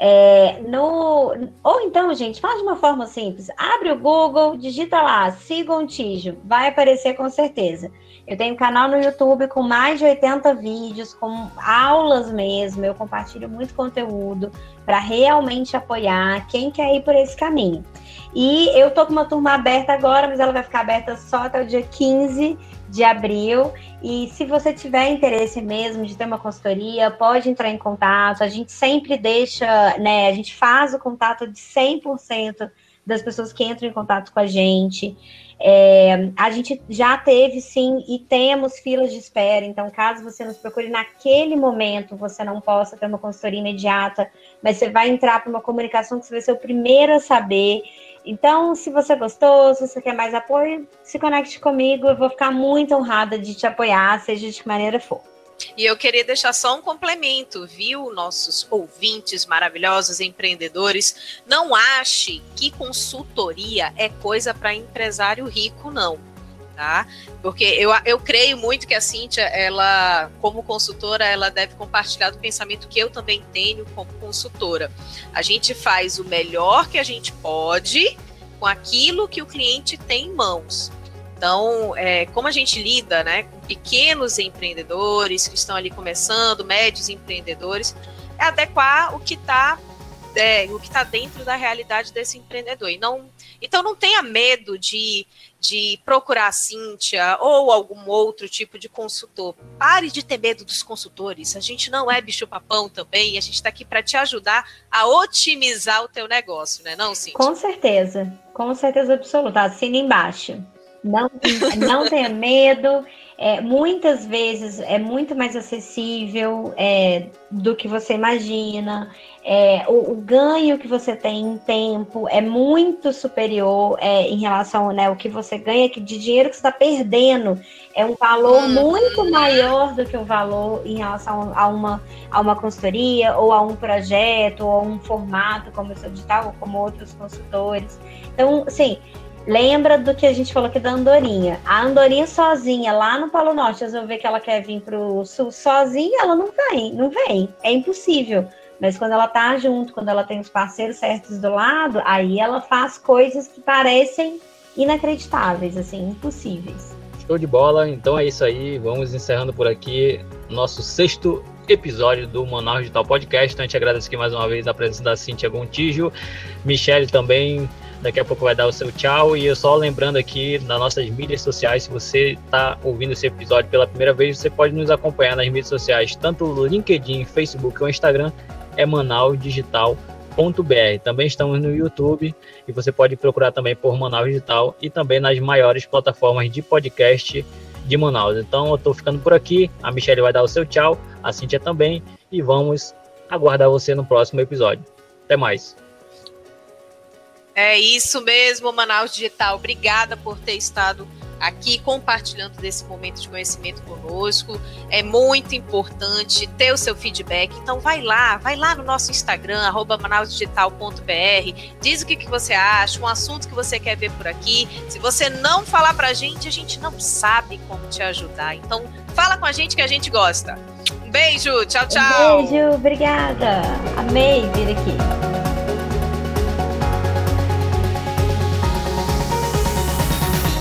É, no, ou então, gente, faz de uma forma simples. Abre o Google, digita lá, Sigontijo, vai aparecer com certeza. Eu tenho um canal no YouTube com mais de 80 vídeos, com aulas mesmo. Eu compartilho muito conteúdo para realmente apoiar quem quer ir por esse caminho. E eu tô com uma turma aberta agora, mas ela vai ficar aberta só até o dia 15 de abril. E se você tiver interesse mesmo de ter uma consultoria, pode entrar em contato. A gente sempre deixa, né? A gente faz o contato de 100% das pessoas que entram em contato com a gente. É, a gente já teve sim e temos filas de espera, então caso você nos procure naquele momento, você não possa ter uma consultoria imediata, mas você vai entrar para uma comunicação que você vai ser o primeiro a saber. Então, se você gostou, se você quer mais apoio, se conecte comigo, eu vou ficar muito honrada de te apoiar, seja de que maneira for. E eu queria deixar só um complemento, viu, nossos ouvintes maravilhosos, empreendedores. Não ache que consultoria é coisa para empresário rico, não. Tá? Porque eu, eu creio muito que a Cíntia, ela, como consultora, ela deve compartilhar do pensamento que eu também tenho como consultora. A gente faz o melhor que a gente pode com aquilo que o cliente tem em mãos. Então, é, como a gente lida né, com pequenos empreendedores que estão ali começando, médios empreendedores, é adequar o que está é, está dentro da realidade desse empreendedor. E não, então não tenha medo de, de procurar a Cíntia ou algum outro tipo de consultor. Pare de ter medo dos consultores. A gente não é bicho-papão também, a gente está aqui para te ajudar a otimizar o teu negócio, né, não, Cíntia? Com certeza, com certeza absoluta. Assina embaixo. Não, não tenha medo. É, muitas vezes é muito mais acessível é, do que você imagina. É, o, o, ganho que você tem em tempo é muito superior é, em relação né, ao que você ganha que de dinheiro que você está perdendo. É um valor uhum. muito maior do que o valor em relação a uma, a uma consultoria, ou a um projeto, ou a um formato como o seu digital, ou como outros consultores. Então, assim, Lembra do que a gente falou aqui da Andorinha. A Andorinha sozinha, lá no Polo Norte, ver que ela quer vir para o Sul sozinha, ela não vem, não vem. É impossível. Mas quando ela tá junto, quando ela tem os parceiros certos do lado, aí ela faz coisas que parecem inacreditáveis, assim, impossíveis. Show de bola. Então é isso aí. Vamos encerrando por aqui nosso sexto episódio do Manaus Digital Podcast. Então a gente agradece aqui mais uma vez a presença da Cintia Gontijo, Michele também Daqui a pouco vai dar o seu tchau. E eu só lembrando aqui nas nossas mídias sociais, se você está ouvindo esse episódio pela primeira vez, você pode nos acompanhar nas mídias sociais, tanto no LinkedIn, Facebook ou Instagram, é Manaus Digital Também estamos no YouTube e você pode procurar também por Manaus Digital e também nas maiores plataformas de podcast de Manaus. Então eu estou ficando por aqui. A Michelle vai dar o seu tchau, a Cintia também e vamos aguardar você no próximo episódio. Até mais. É isso mesmo, Manaus Digital. Obrigada por ter estado aqui compartilhando desse momento de conhecimento conosco. É muito importante ter o seu feedback. Então vai lá, vai lá no nosso Instagram, manausdigital.br, diz o que, que você acha, um assunto que você quer ver por aqui. Se você não falar pra gente, a gente não sabe como te ajudar. Então fala com a gente que a gente gosta. Um beijo, tchau, tchau. Um beijo, obrigada. Amei vir aqui.